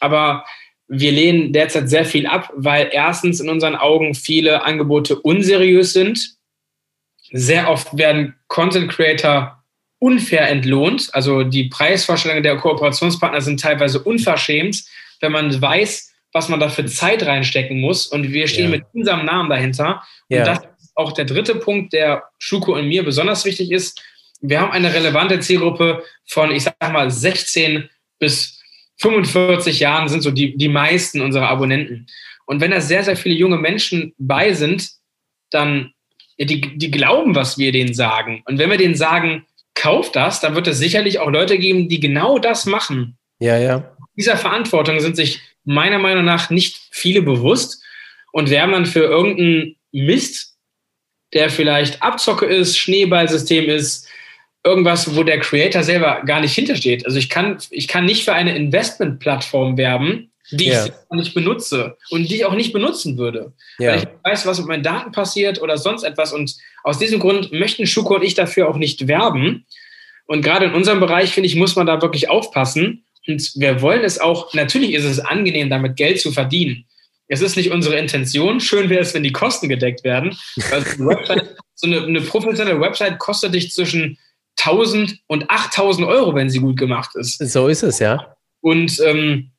aber wir lehnen derzeit sehr viel ab, weil erstens in unseren Augen viele Angebote unseriös sind. Sehr oft werden Content Creator unfair entlohnt. Also die Preisvorstellungen der Kooperationspartner sind teilweise unverschämt, wenn man weiß, was man da für Zeit reinstecken muss. Und wir stehen ja. mit unserem Namen dahinter. Ja. Und das ist auch der dritte Punkt, der Schuko und mir besonders wichtig ist. Wir haben eine relevante Zielgruppe von, ich sag mal, 16 bis 45 Jahren sind so die, die meisten unserer Abonnenten. Und wenn da sehr, sehr viele junge Menschen bei sind, dann, ja, die, die glauben, was wir denen sagen. Und wenn wir denen sagen, kauft das, dann wird es sicherlich auch Leute geben, die genau das machen. Ja, ja. Dieser Verantwortung sind sich meiner Meinung nach nicht viele bewusst und werden dann für irgendeinen Mist, der vielleicht Abzocke ist, Schneeballsystem ist, irgendwas, wo der Creator selber gar nicht hintersteht. Also ich kann, ich kann nicht für eine Investmentplattform werben, die ja. ich nicht benutze und die ich auch nicht benutzen würde. Ja. Weil ich weiß, was mit meinen Daten passiert oder sonst etwas. Und aus diesem Grund möchten Schuko und ich dafür auch nicht werben. Und gerade in unserem Bereich, finde ich, muss man da wirklich aufpassen. Und wir wollen es auch, natürlich ist es angenehm, damit Geld zu verdienen. Es ist nicht unsere Intention. Schön wäre es, wenn die Kosten gedeckt werden. Also Website, so eine, eine professionelle Website kostet dich zwischen 1000 und 8000 Euro, wenn sie gut gemacht ist. So ist es, ja. Und, ähm,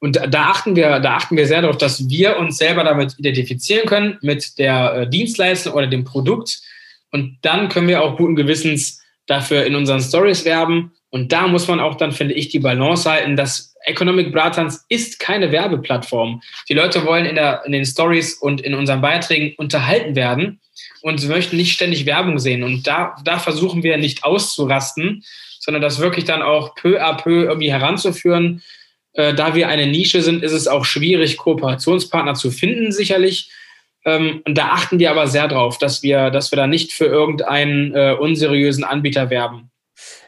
und da achten, wir, da achten wir sehr darauf, dass wir uns selber damit identifizieren können, mit der äh, Dienstleistung oder dem Produkt. Und dann können wir auch guten Gewissens dafür in unseren Stories werben. Und da muss man auch dann, finde ich, die Balance halten, dass Economic Bratans ist keine Werbeplattform. Die Leute wollen in, der, in den Stories und in unseren Beiträgen unterhalten werden und sie möchten nicht ständig Werbung sehen. Und da, da versuchen wir nicht auszurasten, sondern das wirklich dann auch peu à peu irgendwie heranzuführen. Äh, da wir eine Nische sind, ist es auch schwierig, Kooperationspartner zu finden, sicherlich. Ähm, und da achten wir aber sehr drauf, dass wir, dass wir da nicht für irgendeinen äh, unseriösen Anbieter werben.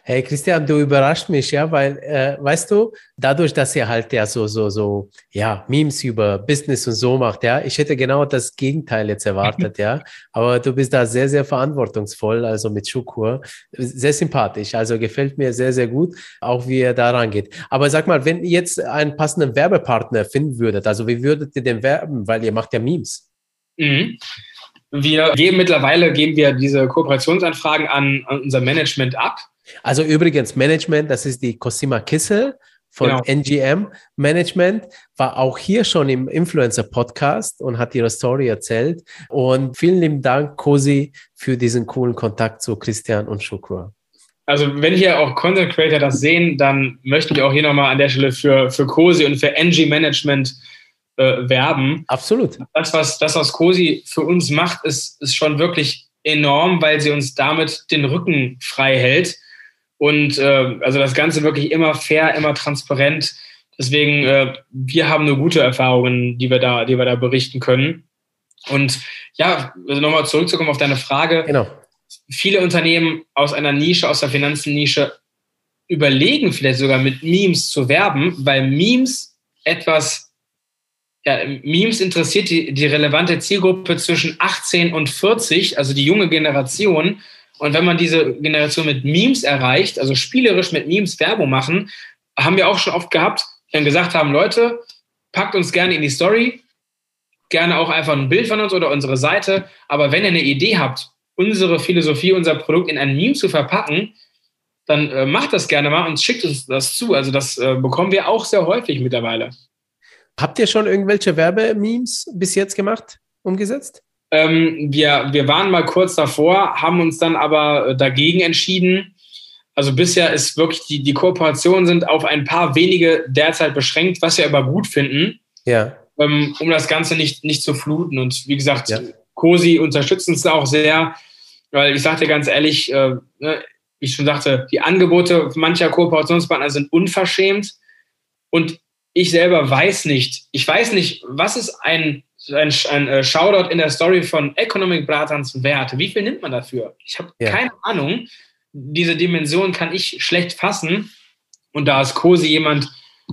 Hey Christian, du überrascht mich, ja, weil, äh, weißt du, dadurch, dass ihr halt ja so, so, so, ja, Memes über Business und so macht, ja, ich hätte genau das Gegenteil jetzt erwartet, ja, aber du bist da sehr, sehr verantwortungsvoll, also mit Schukur, sehr sympathisch, also gefällt mir sehr, sehr gut, auch wie ihr da rangeht. Aber sag mal, wenn ihr jetzt einen passenden Werbepartner finden würdet, also wie würdet ihr den werben, weil ihr macht ja Memes? Mhm. Wir geben mittlerweile, geben wir diese Kooperationsanfragen an, an unser Management ab also übrigens Management, das ist die Cosima Kissel von genau. NGM Management, war auch hier schon im Influencer Podcast und hat ihre Story erzählt. Und vielen lieben Dank, Cosi, für diesen coolen Kontakt zu Christian und Shukra. Also wenn hier auch Content Creator das sehen, dann möchten wir auch hier nochmal an der Stelle für, für Cosi und für NG Management äh, werben. Absolut. Das, was, das, was Cosi für uns macht, ist, ist schon wirklich enorm, weil sie uns damit den Rücken frei hält und äh, also das Ganze wirklich immer fair, immer transparent. Deswegen, äh, wir haben nur gute Erfahrungen, die wir da, die wir da berichten können. Und ja, also nochmal zurückzukommen auf deine Frage. Genau. Viele Unternehmen aus einer Nische, aus der Finanzennische, überlegen vielleicht sogar mit Memes zu werben, weil Memes etwas, ja, Memes interessiert die, die relevante Zielgruppe zwischen 18 und 40, also die junge Generation. Und wenn man diese Generation mit Memes erreicht, also spielerisch mit Memes Werbung machen, haben wir auch schon oft gehabt, wenn gesagt haben, Leute, packt uns gerne in die Story, gerne auch einfach ein Bild von uns oder unsere Seite. Aber wenn ihr eine Idee habt, unsere Philosophie, unser Produkt in ein Meme zu verpacken, dann äh, macht das gerne mal und schickt uns das zu. Also das äh, bekommen wir auch sehr häufig mittlerweile. Habt ihr schon irgendwelche Werbememes bis jetzt gemacht, umgesetzt? Ähm, wir, wir waren mal kurz davor, haben uns dann aber äh, dagegen entschieden. Also bisher ist wirklich die, die Kooperationen sind auf ein paar wenige derzeit beschränkt, was wir aber gut finden. Ja. Ähm, um das Ganze nicht, nicht zu fluten. Und wie gesagt, ja. COSI unterstützt uns da auch sehr, weil ich sagte ganz ehrlich, äh, ne, wie ich schon sagte, die Angebote mancher Kooperationspartner sind unverschämt. Und ich selber weiß nicht, ich weiß nicht, was ist ein ein, ein äh, Shoutout in der Story von Economic Bratans wert. Wie viel nimmt man dafür? Ich habe ja. keine Ahnung. Diese Dimension kann ich schlecht fassen. Und da ist Cosi jemand,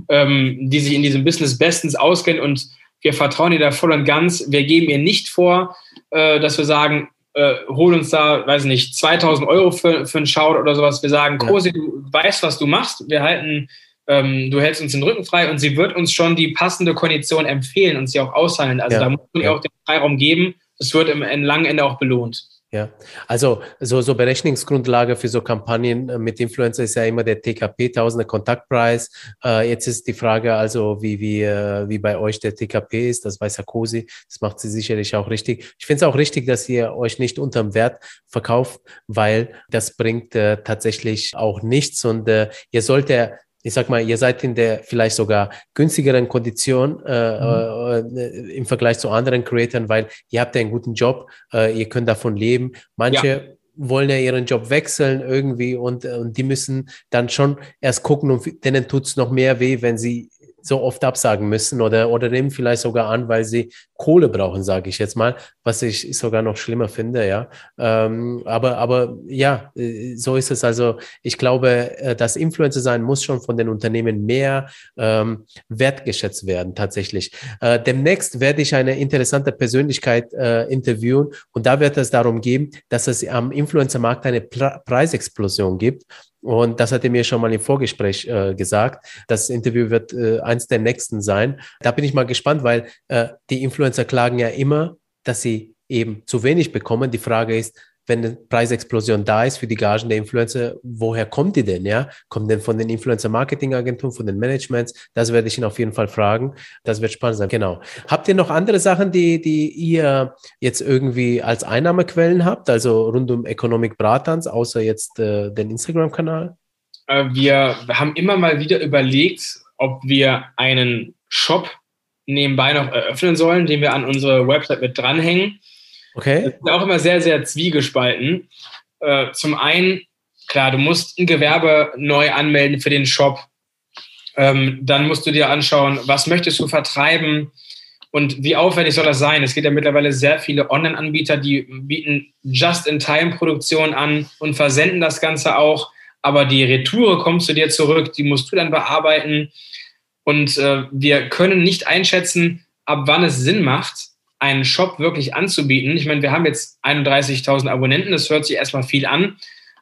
ähm, die sich in diesem Business bestens auskennt und wir vertrauen ihr da voll und ganz. Wir geben ihr nicht vor, äh, dass wir sagen, äh, hol uns da, weiß nicht, 2000 Euro für, für einen Shoutout oder sowas. Wir sagen, Cosi, du weißt, was du machst. Wir halten ähm, du hältst uns den Rücken frei und sie wird uns schon die passende Kondition empfehlen und sie auch aushandeln. Also ja. da muss man ihr auch den Freiraum geben. Es wird im, im langen Ende auch belohnt. Ja, also so, so Berechnungsgrundlage für so Kampagnen äh, mit Influencer ist ja immer der TKP, Tausende Kontaktpreis. Äh, jetzt ist die Frage also, wie, wie, äh, wie bei euch der TKP ist, das weiß Sarkozy, das macht sie sicherlich auch richtig. Ich finde es auch richtig, dass ihr euch nicht unterm Wert verkauft, weil das bringt äh, tatsächlich auch nichts und äh, ihr sollt ja ich sag mal, ihr seid in der vielleicht sogar günstigeren Kondition äh, mhm. äh, im Vergleich zu anderen Creatoren, weil ihr habt ja einen guten Job, äh, ihr könnt davon leben. Manche ja. wollen ja ihren Job wechseln irgendwie und, und die müssen dann schon erst gucken und denen tut es noch mehr weh, wenn sie so oft absagen müssen oder, oder nehmen vielleicht sogar an, weil sie Kohle brauchen, sage ich jetzt mal, was ich sogar noch schlimmer finde, ja. Ähm, aber, aber ja, äh, so ist es. Also ich glaube, äh, das Influencer sein muss schon von den Unternehmen mehr ähm, wertgeschätzt werden, tatsächlich. Äh, demnächst werde ich eine interessante Persönlichkeit äh, interviewen und da wird es darum gehen, dass es am Influencer-Markt eine Pre Preisexplosion gibt und das hat er mir schon mal im Vorgespräch äh, gesagt. Das Interview wird äh, eins der nächsten sein. Da bin ich mal gespannt, weil äh, die Influencer klagen ja immer, dass sie eben zu wenig bekommen. Die Frage ist, wenn eine Preisexplosion da ist für die Gagen der Influencer, woher kommt die denn? Ja, kommt denn von den Influencer-Marketing-Agenturen, von den Managements? Das werde ich ihn auf jeden Fall fragen. Das wird spannend sein. Genau. Habt ihr noch andere Sachen, die, die ihr jetzt irgendwie als Einnahmequellen habt, also rund um Economic Bratans, außer jetzt äh, den Instagram-Kanal? Äh, wir haben immer mal wieder überlegt, ob wir einen Shop nebenbei noch eröffnen sollen, den wir an unsere Website mit dranhängen. Okay. Das ist auch immer sehr, sehr zwiegespalten. Äh, zum einen, klar, du musst ein Gewerbe neu anmelden für den Shop. Ähm, dann musst du dir anschauen, was möchtest du vertreiben und wie aufwendig soll das sein. Es gibt ja mittlerweile sehr viele Online-Anbieter, die bieten Just-in-Time-Produktion an und versenden das Ganze auch. Aber die Retour kommt zu dir zurück, die musst du dann bearbeiten. Und äh, wir können nicht einschätzen, ab wann es Sinn macht, einen Shop wirklich anzubieten. Ich meine, wir haben jetzt 31.000 Abonnenten, das hört sich erstmal viel an,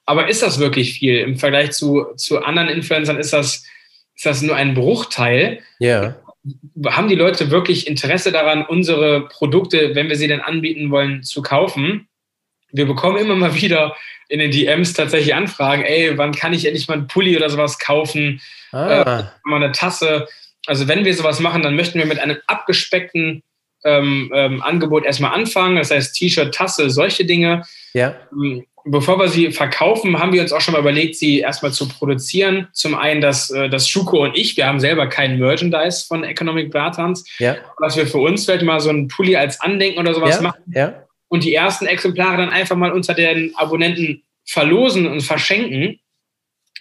aber ist das wirklich viel? Im Vergleich zu, zu anderen Influencern ist das, ist das nur ein Bruchteil. Ja. Haben die Leute wirklich Interesse daran, unsere Produkte, wenn wir sie denn anbieten wollen, zu kaufen? Wir bekommen immer mal wieder in den DMs tatsächlich Anfragen, ey, wann kann ich endlich mal einen Pulli oder sowas kaufen? Ah. Äh, mal eine Tasse. Also wenn wir sowas machen, dann möchten wir mit einem abgespeckten ähm, ähm, Angebot erstmal anfangen, das heißt T-Shirt, Tasse, solche Dinge. Ja. Ähm, bevor wir sie verkaufen, haben wir uns auch schon mal überlegt, sie erstmal zu produzieren. Zum einen, dass, äh, dass Schuko und ich, wir haben selber keinen Merchandise von Economic Bartans, ja. dass wir für uns vielleicht mal so einen Pulli als Andenken oder sowas ja. machen. Ja. Und die ersten Exemplare dann einfach mal unter den Abonnenten verlosen und verschenken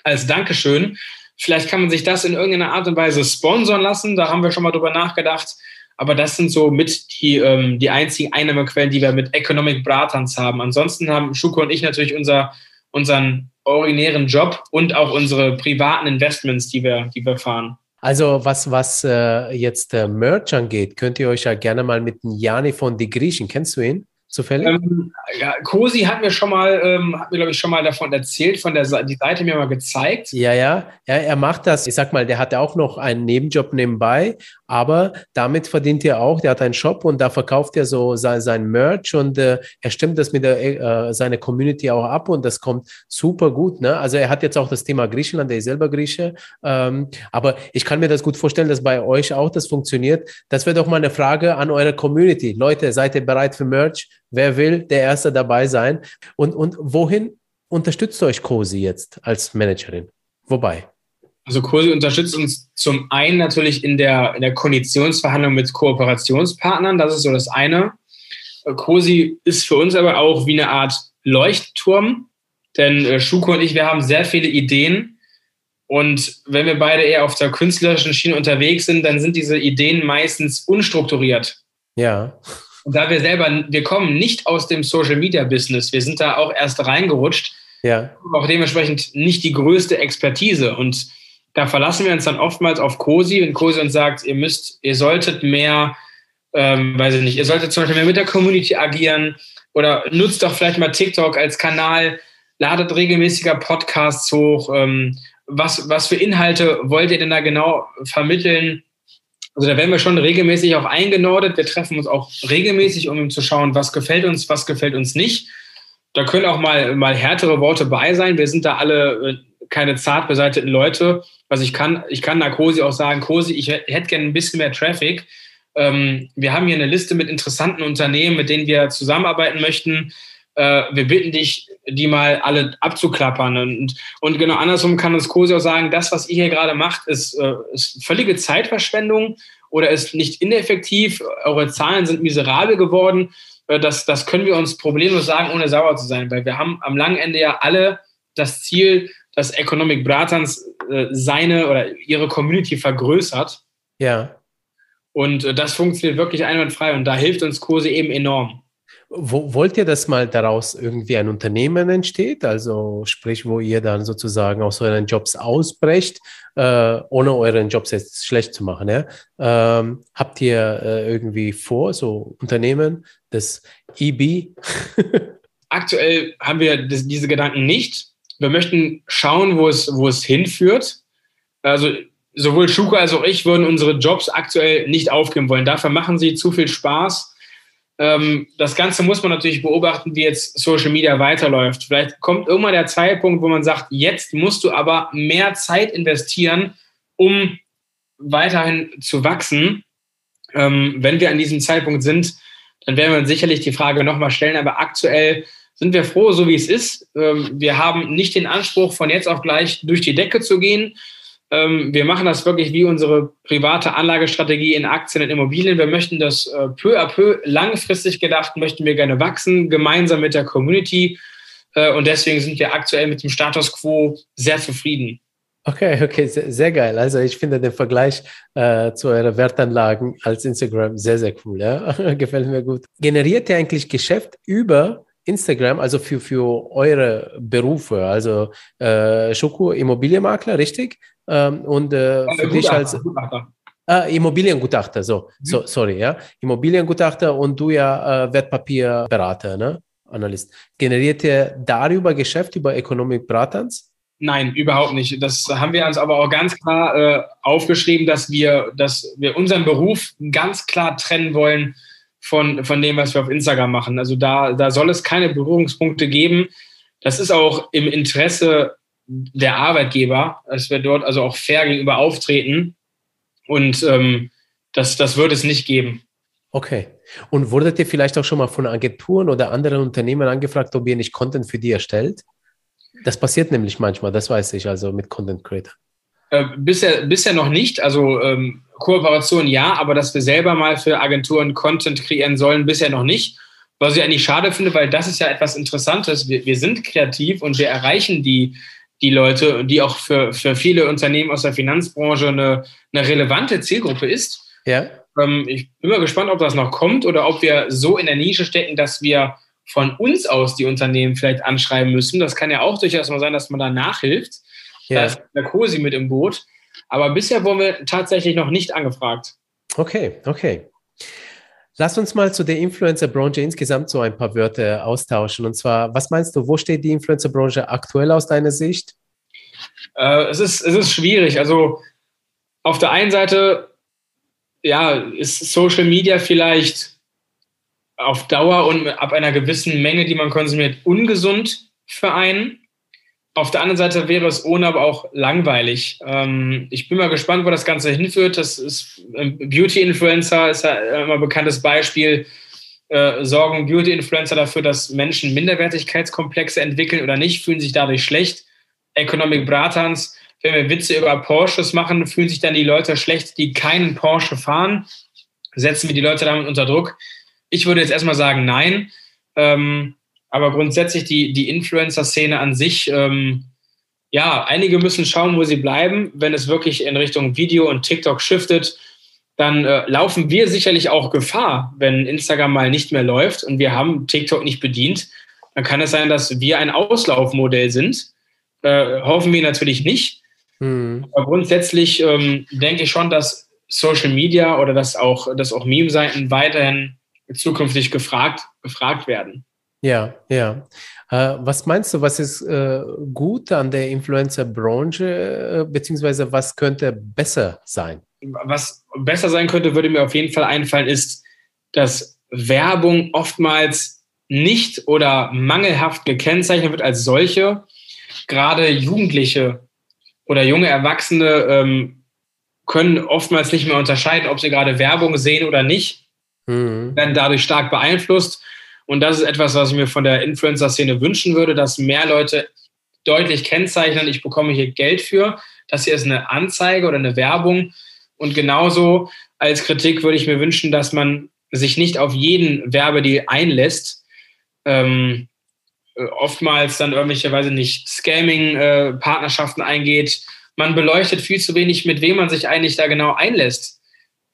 als Dankeschön. Vielleicht kann man sich das in irgendeiner Art und Weise sponsern lassen. Da haben wir schon mal drüber nachgedacht. Aber das sind so mit die, ähm, die einzigen Einnahmequellen, die wir mit Economic Bratans haben. Ansonsten haben Schuko und ich natürlich unser, unseren originären Job und auch unsere privaten Investments, die wir, die wir fahren. Also was, was äh, jetzt äh, Merch angeht, könnt ihr euch ja gerne mal mit Jani von Die Griechen, kennst du ihn? Zufällig? Ähm, ja, Cosi hat mir schon mal, ähm, hat mir glaube ich schon mal davon erzählt, von der die Seite mir mal gezeigt. Ja, ja, ja, er macht das. Ich sag mal, der hat auch noch einen Nebenjob nebenbei, aber damit verdient er auch. Der hat einen Shop und da verkauft er so sein, sein Merch und äh, er stimmt das mit der äh, seiner Community auch ab und das kommt super gut. Ne? Also er hat jetzt auch das Thema Griechenland, der ist selber Grieche, ähm, aber ich kann mir das gut vorstellen, dass bei euch auch das funktioniert. Das wäre doch mal eine Frage an eure Community. Leute, seid ihr bereit für Merch? Wer will der Erste dabei sein? Und, und wohin unterstützt euch COSI jetzt als Managerin? Wobei? Also COSI unterstützt uns zum einen natürlich in der, in der Konditionsverhandlung mit Kooperationspartnern. Das ist so das eine. COSI ist für uns aber auch wie eine Art Leuchtturm. Denn äh, Schuko und ich, wir haben sehr viele Ideen. Und wenn wir beide eher auf der künstlerischen Schiene unterwegs sind, dann sind diese Ideen meistens unstrukturiert. Ja. Und da wir selber, wir kommen nicht aus dem Social Media Business, wir sind da auch erst reingerutscht, ja. auch dementsprechend nicht die größte Expertise. Und da verlassen wir uns dann oftmals auf Cosi, wenn Cosi uns sagt, ihr müsst, ihr solltet mehr, ähm, weiß ich nicht, ihr solltet zum Beispiel mehr mit der Community agieren oder nutzt doch vielleicht mal TikTok als Kanal, ladet regelmäßiger Podcasts hoch. Ähm, was, was für Inhalte wollt ihr denn da genau vermitteln? Also da werden wir schon regelmäßig auch eingenordet. Wir treffen uns auch regelmäßig, um zu schauen, was gefällt uns, was gefällt uns nicht. da können auch mal, mal härtere Worte bei sein. Wir sind da alle äh, keine zart beseiteten Leute. Also ich kann, ich kann Narkosi auch sagen, Kosi, ich hätte gerne ein bisschen mehr Traffic. Ähm, wir haben hier eine Liste mit interessanten Unternehmen, mit denen wir zusammenarbeiten möchten. Äh, wir bitten dich, die mal alle abzuklappern. Und, und genau andersrum kann uns Kosi auch sagen, das, was ihr hier gerade macht, ist, äh, ist völlige Zeitverschwendung oder ist nicht ineffektiv. Eure Zahlen sind miserabel geworden. Äh, das, das können wir uns problemlos sagen, ohne sauer zu sein, weil wir haben am langen Ende ja alle das Ziel, dass Economic Bratans äh, seine oder ihre Community vergrößert. Ja. Und das funktioniert wirklich einwandfrei und da hilft uns Kurse eben enorm. Wo, wollt ihr, dass mal daraus irgendwie ein Unternehmen entsteht? Also sprich, wo ihr dann sozusagen aus euren Jobs ausbrecht, äh, ohne euren Jobs jetzt schlecht zu machen. Ja? Ähm, habt ihr äh, irgendwie vor, so Unternehmen, das EB? Aktuell haben wir das, diese Gedanken nicht. Wir möchten schauen, wo es, wo es hinführt. Also sowohl Schuko als auch ich würden unsere Jobs aktuell nicht aufgeben wollen. Dafür machen sie zu viel Spaß das Ganze muss man natürlich beobachten, wie jetzt Social Media weiterläuft. Vielleicht kommt irgendwann der Zeitpunkt, wo man sagt, jetzt musst du aber mehr Zeit investieren, um weiterhin zu wachsen. Ähm, wenn wir an diesem Zeitpunkt sind, dann werden wir uns sicherlich die Frage nochmal stellen. Aber aktuell sind wir froh, so wie es ist. Ähm, wir haben nicht den Anspruch, von jetzt auf gleich durch die Decke zu gehen. Ähm, wir machen das wirklich wie unsere private Anlagestrategie in Aktien und Immobilien. Wir möchten das äh, peu à peu langfristig gedacht, möchten wir gerne wachsen, gemeinsam mit der Community. Äh, und deswegen sind wir aktuell mit dem Status quo sehr zufrieden. Okay, okay, sehr, sehr geil. Also ich finde den Vergleich äh, zu euren Wertanlagen als Instagram sehr, sehr cool. Ja? Gefällt mir gut. Generiert ihr eigentlich Geschäft über Instagram, also für, für eure Berufe? Also äh, Schoko, Immobilienmakler, richtig? Ähm, und äh, für dich als Ah, Immobiliengutachter, so, mhm. so, sorry, ja. Immobiliengutachter und du ja äh, Wertpapierberater, ne? Analyst. Generiert ihr darüber Geschäft über Economic Bratans? Nein, überhaupt nicht. Das haben wir uns aber auch ganz klar äh, aufgeschrieben, dass wir, dass wir unseren Beruf ganz klar trennen wollen von, von dem, was wir auf Instagram machen. Also da, da soll es keine Berührungspunkte geben. Das ist auch im Interesse der Arbeitgeber, dass wir dort also auch fair gegenüber auftreten. Und ähm, das, das wird es nicht geben. Okay. Und wurdet ihr vielleicht auch schon mal von Agenturen oder anderen Unternehmen angefragt, ob ihr nicht Content für die erstellt? Das passiert nämlich manchmal, das weiß ich, also mit Content Creator. Äh, bisher, bisher noch nicht. Also ähm, Kooperation ja, aber dass wir selber mal für Agenturen Content kreieren sollen, bisher noch nicht. Was ich eigentlich schade finde, weil das ist ja etwas Interessantes. Wir, wir sind kreativ und wir erreichen die, die Leute, die auch für, für viele Unternehmen aus der Finanzbranche eine, eine relevante Zielgruppe ist. Ja. Ähm, ich bin mal gespannt, ob das noch kommt oder ob wir so in der Nische stecken, dass wir von uns aus die Unternehmen vielleicht anschreiben müssen. Das kann ja auch durchaus mal sein, dass man da nachhilft. Ja. Da ist der COSI mit im Boot. Aber bisher wurden wir tatsächlich noch nicht angefragt. Okay, okay. Lass uns mal zu der Influencer-Branche insgesamt so ein paar Wörter austauschen. Und zwar, was meinst du, wo steht die Influencer-Branche aktuell aus deiner Sicht? Äh, es, ist, es ist schwierig. Also auf der einen Seite, ja, ist Social Media vielleicht auf Dauer und ab einer gewissen Menge, die man konsumiert, ungesund für einen. Auf der anderen Seite wäre es ohne aber auch langweilig. Ähm, ich bin mal gespannt, wo das Ganze hinführt. Das ist ähm, Beauty-Influencer ist ja immer ein bekanntes Beispiel. Äh, sorgen Beauty-Influencer dafür, dass Menschen Minderwertigkeitskomplexe entwickeln oder nicht, fühlen sich dadurch schlecht. Economic Bratans, wenn wir Witze über Porsches machen, fühlen sich dann die Leute schlecht, die keinen Porsche fahren. Setzen wir die Leute damit unter Druck? Ich würde jetzt erstmal sagen, nein. Ähm, aber grundsätzlich die, die Influencer-Szene an sich, ähm, ja, einige müssen schauen, wo sie bleiben. Wenn es wirklich in Richtung Video und TikTok shiftet, dann äh, laufen wir sicherlich auch Gefahr, wenn Instagram mal nicht mehr läuft und wir haben TikTok nicht bedient. Dann kann es sein, dass wir ein Auslaufmodell sind. Äh, hoffen wir natürlich nicht. Hm. Aber grundsätzlich ähm, denke ich schon, dass Social Media oder dass auch, dass auch Meme-Seiten weiterhin zukünftig gefragt, gefragt werden. Ja, ja. Äh, was meinst du, was ist äh, gut an der Influencer-Branche, äh, beziehungsweise was könnte besser sein? Was besser sein könnte, würde mir auf jeden Fall einfallen, ist, dass Werbung oftmals nicht oder mangelhaft gekennzeichnet wird als solche. Gerade Jugendliche oder junge Erwachsene ähm, können oftmals nicht mehr unterscheiden, ob sie gerade Werbung sehen oder nicht, mhm. werden dadurch stark beeinflusst. Und das ist etwas, was ich mir von der Influencer-Szene wünschen würde, dass mehr Leute deutlich kennzeichnen, ich bekomme hier Geld für, das hier ist eine Anzeige oder eine Werbung. Und genauso als Kritik würde ich mir wünschen, dass man sich nicht auf jeden Werbedeal einlässt. Ähm, äh, oftmals dann irgendwelche, weiß ich nicht, Scamming-Partnerschaften äh, eingeht. Man beleuchtet viel zu wenig, mit wem man sich eigentlich da genau einlässt.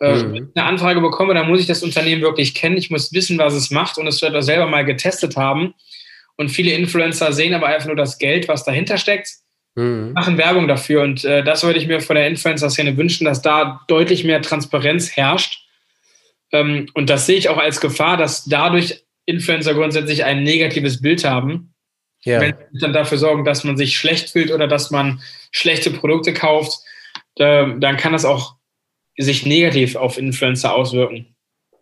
Äh, mhm. Wenn ich eine Anfrage bekomme, dann muss ich das Unternehmen wirklich kennen. Ich muss wissen, was es macht und es wird auch selber mal getestet haben. Und viele Influencer sehen aber einfach nur das Geld, was dahinter steckt, mhm. machen Werbung dafür. Und äh, das würde ich mir von der Influencer-Szene wünschen, dass da deutlich mehr Transparenz herrscht. Ähm, und das sehe ich auch als Gefahr, dass dadurch Influencer grundsätzlich ein negatives Bild haben. Ja. Wenn sie dann dafür sorgen, dass man sich schlecht fühlt oder dass man schlechte Produkte kauft, äh, dann kann das auch sich negativ auf Influencer auswirken.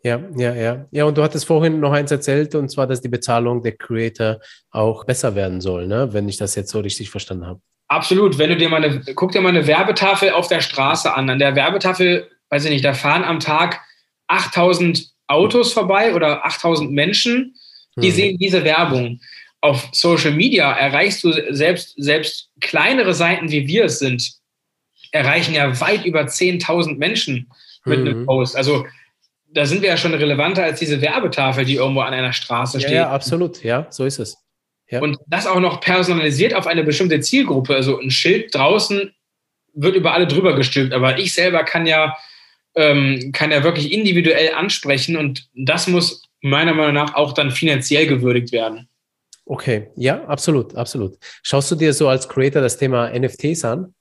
Ja, ja, ja. Ja, und du hattest vorhin noch eins erzählt, und zwar, dass die Bezahlung der Creator auch besser werden soll, ne? wenn ich das jetzt so richtig verstanden habe. Absolut. Wenn du dir mal eine, guck dir mal eine Werbetafel auf der Straße an. An der Werbetafel, weiß ich nicht, da fahren am Tag 8000 Autos vorbei oder 8000 Menschen, die hm. sehen diese Werbung. Auf Social Media erreichst du selbst, selbst kleinere Seiten, wie wir es sind, erreichen ja weit über 10.000 Menschen mit hm. einem Post. Also da sind wir ja schon relevanter als diese Werbetafel, die irgendwo an einer Straße steht. Ja, absolut. Ja, so ist es. Ja. Und das auch noch personalisiert auf eine bestimmte Zielgruppe. Also ein Schild draußen wird über alle drüber gestülpt, aber ich selber kann ja, ähm, kann ja wirklich individuell ansprechen und das muss meiner Meinung nach auch dann finanziell gewürdigt werden. Okay, ja, absolut, absolut. Schaust du dir so als Creator das Thema NFTs an?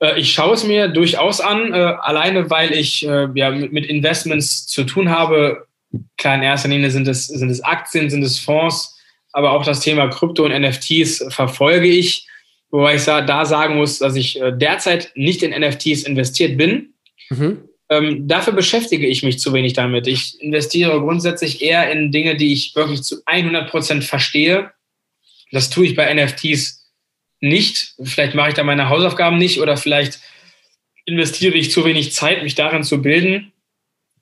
Äh, ich schaue es mir durchaus an, äh, alleine weil ich äh, ja, mit, Investments zu tun habe. Klar, in erster Linie sind es, sind es Aktien, sind es Fonds, aber auch das Thema Krypto und NFTs verfolge ich. Wobei ich da sagen muss, dass ich derzeit nicht in NFTs investiert bin. Mhm. Ähm, dafür beschäftige ich mich zu wenig damit. Ich investiere grundsätzlich eher in Dinge, die ich wirklich zu 100 Prozent verstehe. Das tue ich bei NFTs nicht. Vielleicht mache ich da meine Hausaufgaben nicht oder vielleicht investiere ich zu wenig Zeit, mich darin zu bilden.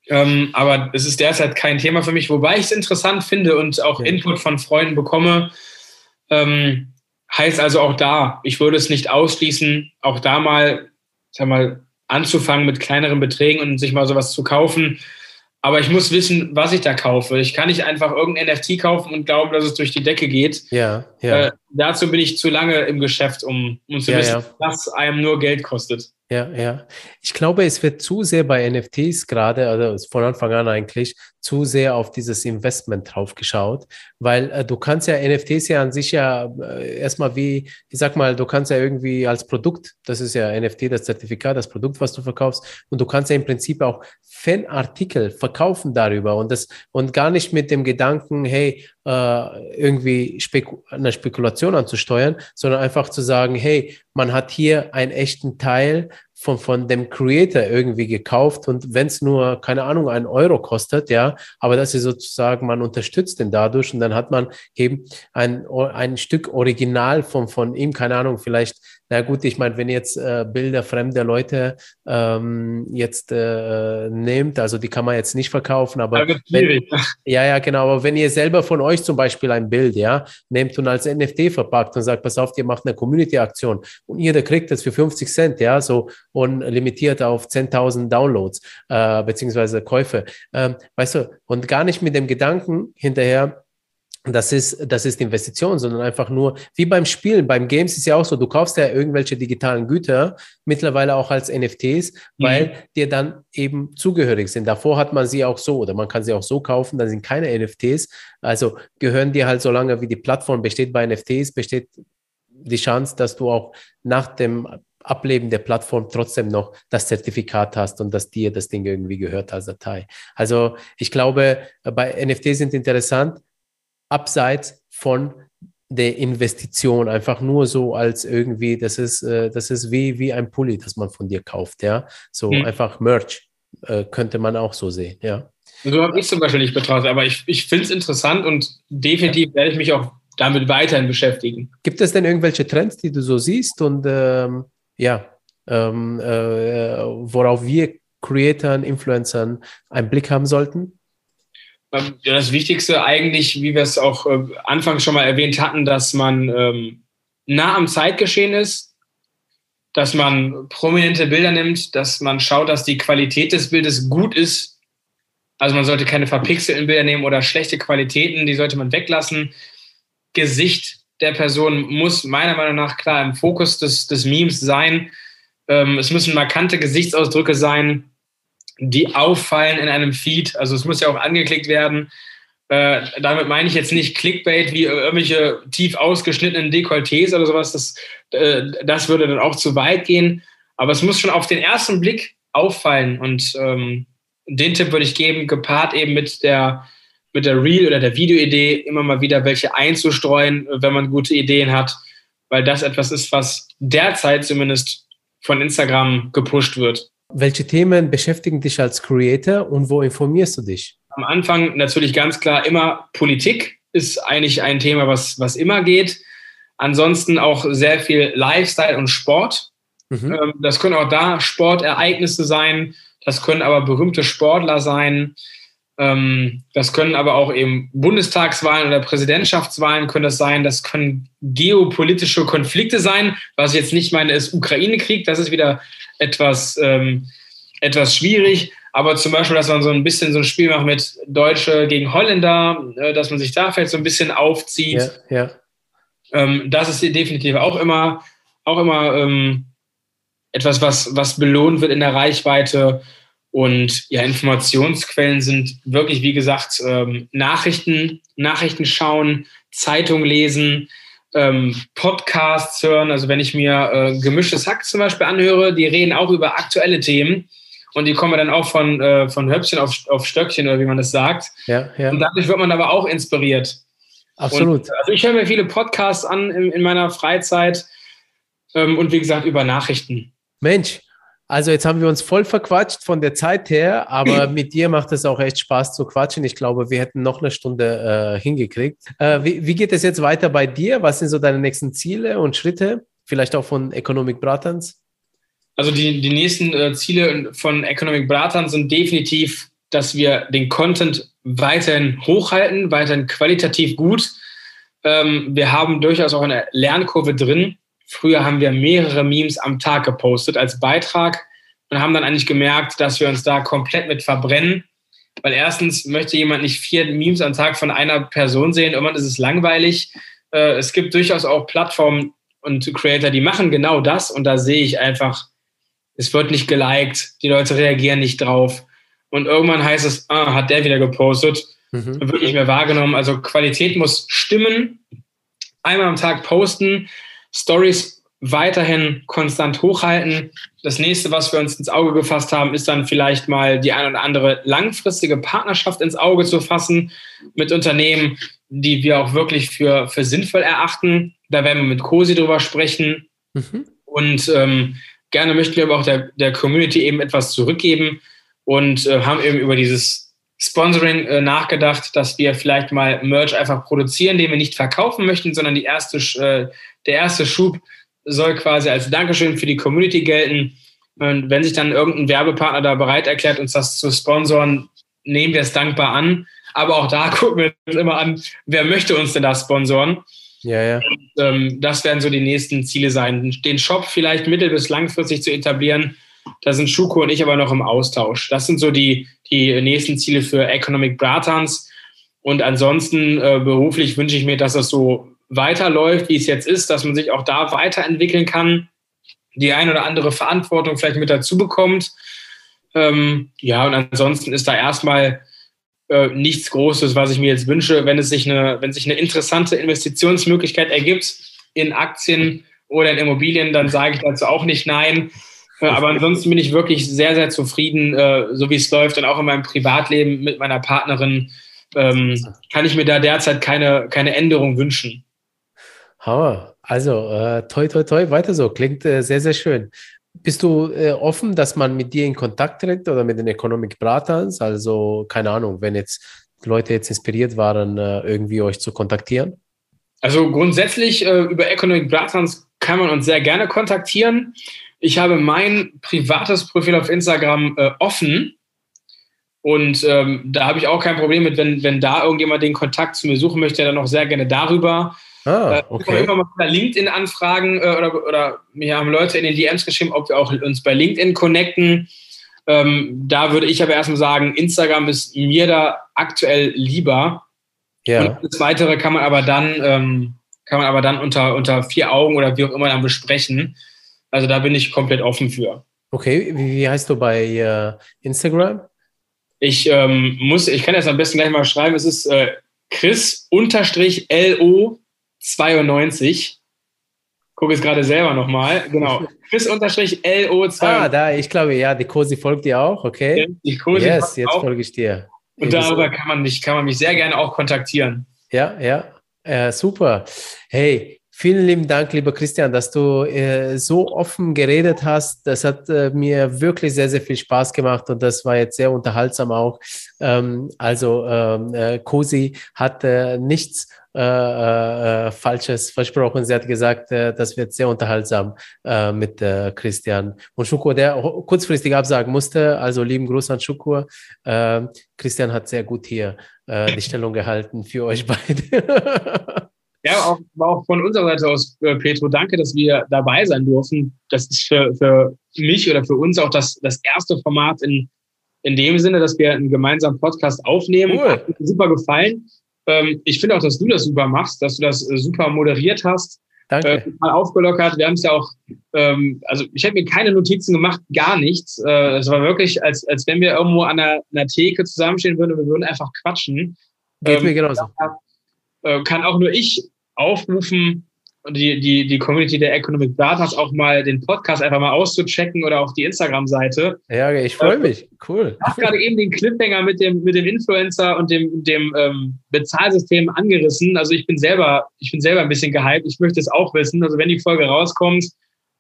Ähm, aber es ist derzeit kein Thema für mich, wobei ich es interessant finde und auch. Input von Freunden bekomme. Ähm, heißt also auch da, ich würde es nicht ausschließen, auch da mal, sag mal, anzufangen mit kleineren Beträgen und sich mal sowas zu kaufen. Aber ich muss wissen, was ich da kaufe. Ich kann nicht einfach irgendein NFT kaufen und glauben, dass es durch die Decke geht. Ja, ja. Äh, dazu bin ich zu lange im Geschäft, um, um zu ja, wissen, ja. was einem nur Geld kostet. Ja, ja. Ich glaube, es wird zu sehr bei NFTs gerade, also von Anfang an eigentlich, zu sehr auf dieses Investment drauf geschaut, weil äh, du kannst ja NFTs ja an sich ja äh, erstmal wie, ich sag mal, du kannst ja irgendwie als Produkt, das ist ja NFT, das Zertifikat, das Produkt, was du verkaufst, und du kannst ja im Prinzip auch Fanartikel verkaufen darüber und das und gar nicht mit dem Gedanken, hey, äh, irgendwie Speku eine Spekulation anzusteuern, sondern einfach zu sagen, hey, man hat hier einen echten Teil von, von dem Creator irgendwie gekauft und wenn es nur, keine Ahnung, einen Euro kostet, ja, aber das ist sozusagen, man unterstützt den dadurch und dann hat man eben ein, ein Stück Original von, von ihm, keine Ahnung, vielleicht na gut, ich meine, wenn ihr jetzt äh, Bilder fremder Leute ähm, jetzt äh, nehmt, also die kann man jetzt nicht verkaufen, aber wenn, ja, ja, genau, aber wenn ihr selber von euch zum Beispiel ein Bild, ja, nehmt und als NFT verpackt und sagt, pass auf, ihr macht eine Community-Aktion und ihr, der kriegt das für 50 Cent, ja, so und limitiert auf 10.000 Downloads äh, beziehungsweise Käufe, ähm, weißt du, und gar nicht mit dem Gedanken hinterher, das ist, das ist Investition, sondern einfach nur, wie beim Spielen, beim Games ist ja auch so, du kaufst ja irgendwelche digitalen Güter, mittlerweile auch als NFTs, weil mhm. dir dann eben zugehörig sind. Davor hat man sie auch so oder man kann sie auch so kaufen, dann sind keine NFTs. Also gehören dir halt, solange wie die Plattform besteht bei NFTs, besteht die Chance, dass du auch nach dem Ableben der Plattform trotzdem noch das Zertifikat hast und dass dir das Ding irgendwie gehört als Datei. Also ich glaube, bei NFTs sind interessant, abseits von der Investition, einfach nur so als irgendwie, das ist, äh, das ist wie, wie ein Pulli, das man von dir kauft, ja. So mhm. einfach Merch äh, könnte man auch so sehen, ja. So habe ich zum Beispiel nicht betrachtet, aber ich, ich finde es interessant und definitiv werde ich mich auch damit weiterhin beschäftigen. Gibt es denn irgendwelche Trends, die du so siehst und ähm, ja, ähm, äh, worauf wir Creatern, Influencern einen Blick haben sollten? Ähm, das Wichtigste eigentlich, wie wir es auch äh, anfangs schon mal erwähnt hatten, dass man ähm, nah am Zeitgeschehen ist, dass man prominente Bilder nimmt, dass man schaut, dass die Qualität des Bildes gut ist. Also man sollte keine verpixelten Bilder nehmen oder schlechte Qualitäten, die sollte man weglassen. Gesicht der Person muss meiner Meinung nach klar im Fokus des, des Memes sein. Ähm, es müssen markante Gesichtsausdrücke sein, die auffallen in einem Feed. Also es muss ja auch angeklickt werden. Äh, damit meine ich jetzt nicht Clickbait wie irgendwelche tief ausgeschnittenen Dekolletés oder sowas. Das, äh, das würde dann auch zu weit gehen. Aber es muss schon auf den ersten Blick auffallen. Und ähm, den Tipp würde ich geben, gepaart eben mit der, mit der Reel- oder der Videoidee, immer mal wieder welche einzustreuen, wenn man gute Ideen hat. Weil das etwas ist, was derzeit zumindest von Instagram gepusht wird. Welche Themen beschäftigen dich als Creator und wo informierst du dich? Am Anfang natürlich ganz klar immer Politik ist eigentlich ein Thema, was, was immer geht. Ansonsten auch sehr viel Lifestyle und Sport. Mhm. Ähm, das können auch da Sportereignisse sein. Das können aber berühmte Sportler sein. Ähm, das können aber auch eben Bundestagswahlen oder Präsidentschaftswahlen können das sein. Das können geopolitische Konflikte sein. Was ich jetzt nicht meine, ist Ukraine-Krieg. Das ist wieder etwas, ähm, etwas schwierig. Aber zum Beispiel, dass man so ein bisschen so ein Spiel macht mit Deutsche gegen Holländer, äh, dass man sich da vielleicht so ein bisschen aufzieht. Ja, ja. Ähm, das ist definitiv auch immer, auch immer ähm, etwas, was, was belohnt wird in der Reichweite. Und ja, Informationsquellen sind wirklich, wie gesagt, ähm, Nachrichten, Nachrichten schauen, Zeitung lesen, ähm, Podcasts hören. Also wenn ich mir äh, gemischtes Hack zum Beispiel anhöre, die reden auch über aktuelle Themen und die kommen dann auch von, äh, von Höpfchen auf, auf Stöckchen oder wie man das sagt. Ja, ja. Und dadurch wird man aber auch inspiriert. Absolut. Und, also ich höre mir viele Podcasts an in, in meiner Freizeit ähm, und wie gesagt über Nachrichten. Mensch, also jetzt haben wir uns voll verquatscht von der Zeit her, aber mit dir macht es auch echt Spaß zu quatschen. Ich glaube, wir hätten noch eine Stunde äh, hingekriegt. Äh, wie, wie, geht es jetzt weiter bei dir? Was sind so deine nächsten Ziele und Schritte? Vielleicht auch von Economic Bratans? Also die, die nächsten äh, Ziele von Economic Bratans sind definitiv, dass wir den Content weiterhin hochhalten, weiterhin qualitativ gut. Ähm, wir haben durchaus auch eine Lernkurve drin Früher haben wir mehrere Memes am Tag gepostet als Beitrag und haben dann eigentlich gemerkt, dass wir uns da komplett mit verbrennen. Weil erstens möchte jemand nicht vier Memes am Tag von einer Person sehen, irgendwann ist es langweilig. Äh, es gibt durchaus auch Plattformen und Creator, die machen genau das und da sehe ich einfach, es wird nicht geliked, die Leute reagieren nicht drauf. Und irgendwann heißt es, ah, hat der wieder gepostet, mhm. wird nicht mehr wahrgenommen. Also Qualität muss stimmen. Einmal am Tag posten, Stories weiterhin konstant hochhalten. Das nächste, was wir uns ins Auge gefasst haben, ist dann vielleicht mal die eine oder andere langfristige Partnerschaft ins Auge zu fassen mit Unternehmen, die wir auch wirklich für, für sinnvoll erachten. Da werden wir mit COSI drüber sprechen. Mhm. Und ähm, gerne möchten wir aber auch der, der Community eben etwas zurückgeben und äh, haben eben über dieses Sponsoring äh, nachgedacht, dass wir vielleicht mal Merch einfach produzieren, den wir nicht verkaufen möchten, sondern die erste äh, der erste Schub soll quasi als Dankeschön für die Community gelten. Und wenn sich dann irgendein Werbepartner da bereit erklärt, uns das zu sponsoren, nehmen wir es dankbar an. Aber auch da gucken wir uns immer an, wer möchte uns denn da sponsoren. Ja, ja. Und, ähm, das werden so die nächsten Ziele sein. Den Shop vielleicht mittel- bis langfristig zu etablieren. Da sind Schuko und ich aber noch im Austausch. Das sind so die, die nächsten Ziele für Economic Bratans. Und ansonsten äh, beruflich wünsche ich mir, dass das so weiterläuft, wie es jetzt ist, dass man sich auch da weiterentwickeln kann, die ein oder andere Verantwortung vielleicht mit dazu bekommt. Ähm, ja, und ansonsten ist da erstmal äh, nichts Großes, was ich mir jetzt wünsche, wenn es sich eine, wenn sich eine interessante Investitionsmöglichkeit ergibt in Aktien oder in Immobilien, dann sage ich dazu auch nicht nein. Äh, aber ansonsten bin ich wirklich sehr, sehr zufrieden, äh, so wie es läuft und auch in meinem Privatleben mit meiner Partnerin ähm, kann ich mir da derzeit keine, keine Änderung wünschen. Hammer. Also, äh, toi, toi, toi, weiter so. Klingt äh, sehr, sehr schön. bist du äh, offen, dass man mit dir in Kontakt tritt oder mit den Economic Bratans? Also, keine Ahnung, wenn jetzt Leute jetzt inspiriert waren, äh, irgendwie euch zu kontaktieren? Also grundsätzlich äh, über Economic Bratans kann man uns sehr gerne kontaktieren. Ich habe mein privates Profil auf Instagram äh, offen. Und ähm, da habe ich auch kein Problem mit, wenn, wenn da irgendjemand den Kontakt zu mir suchen möchte, dann auch sehr gerne darüber. Ah, okay. Äh, immer mal LinkedIn-Anfragen äh, oder, oder mir haben Leute in den DMs geschrieben, ob wir auch uns bei LinkedIn connecten. Ähm, da würde ich aber erstmal sagen, Instagram ist mir da aktuell lieber. Ja. Und das Weitere kann man aber dann, ähm, kann man aber dann unter, unter vier Augen oder wie auch immer dann besprechen. Also da bin ich komplett offen für. Okay, wie, wie heißt du bei äh, Instagram? Ich ähm, muss, ich kann das am besten gleich mal schreiben. Es ist äh, Chris-LO92. Gucke es gerade selber nochmal. Genau. Chris-LO92. Ah, da, ich glaube, ja, die Cosi folgt dir auch, okay? Die Cosi yes, jetzt auch. folge ich dir. Und darüber kann man, mich, kann man mich sehr gerne auch kontaktieren. Ja, ja, äh, super. Hey, Vielen lieben Dank, lieber Christian, dass du äh, so offen geredet hast. Das hat äh, mir wirklich sehr, sehr viel Spaß gemacht und das war jetzt sehr unterhaltsam auch. Ähm, also ähm, äh, Cosi hat äh, nichts äh, äh, Falsches versprochen. Sie hat gesagt, das wird sehr unterhaltsam mit Christian. Und Schukur, der kurzfristig absagen musste, also lieben Gruß an Schukur. Christian hat sehr gut hier die Stellung gehalten für euch beide. Ja, auch, auch von unserer Seite aus, äh, Petro, danke, dass wir dabei sein dürfen. Das ist für, für mich oder für uns auch das, das erste Format in, in dem Sinne, dass wir einen gemeinsamen Podcast aufnehmen. Cool. Hat mir super gefallen. Ähm, ich finde auch, dass du das super machst, dass du das äh, super moderiert hast. Danke. Äh, mal aufgelockert. Wir haben es ja auch, ähm, also ich habe mir keine Notizen gemacht, gar nichts. Äh, es war wirklich, als, als wenn wir irgendwo an einer, einer Theke zusammenstehen würden und wir würden einfach quatschen. Geht ähm, mir genauso. Äh, kann auch nur ich aufrufen, die, die, die Community der Economic Datas auch mal den Podcast einfach mal auszuchecken oder auch die Instagram-Seite. Ja, ich freue äh, mich. Cool. Ich habe gerade eben den Cliffhanger mit dem, mit dem Influencer und dem, dem ähm, Bezahlsystem angerissen. Also ich bin selber, ich bin selber ein bisschen gehypt. Ich möchte es auch wissen. Also wenn die Folge rauskommt,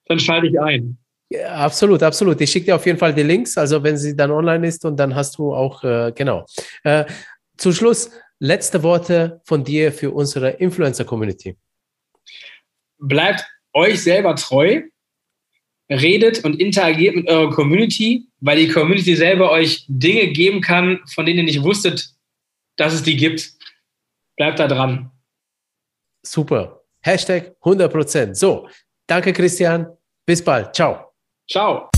dann schalte ich ein. Ja, absolut, absolut. Ich schicke dir auf jeden Fall die Links, also wenn sie dann online ist und dann hast du auch, äh, genau. Äh, zu Schluss, letzte Worte von dir für unsere Influencer-Community. Bleibt euch selber treu, redet und interagiert mit eurer Community, weil die Community selber euch Dinge geben kann, von denen ihr nicht wusstet, dass es die gibt. Bleibt da dran. Super. Hashtag 100%. So, danke Christian. Bis bald. Ciao. Ciao.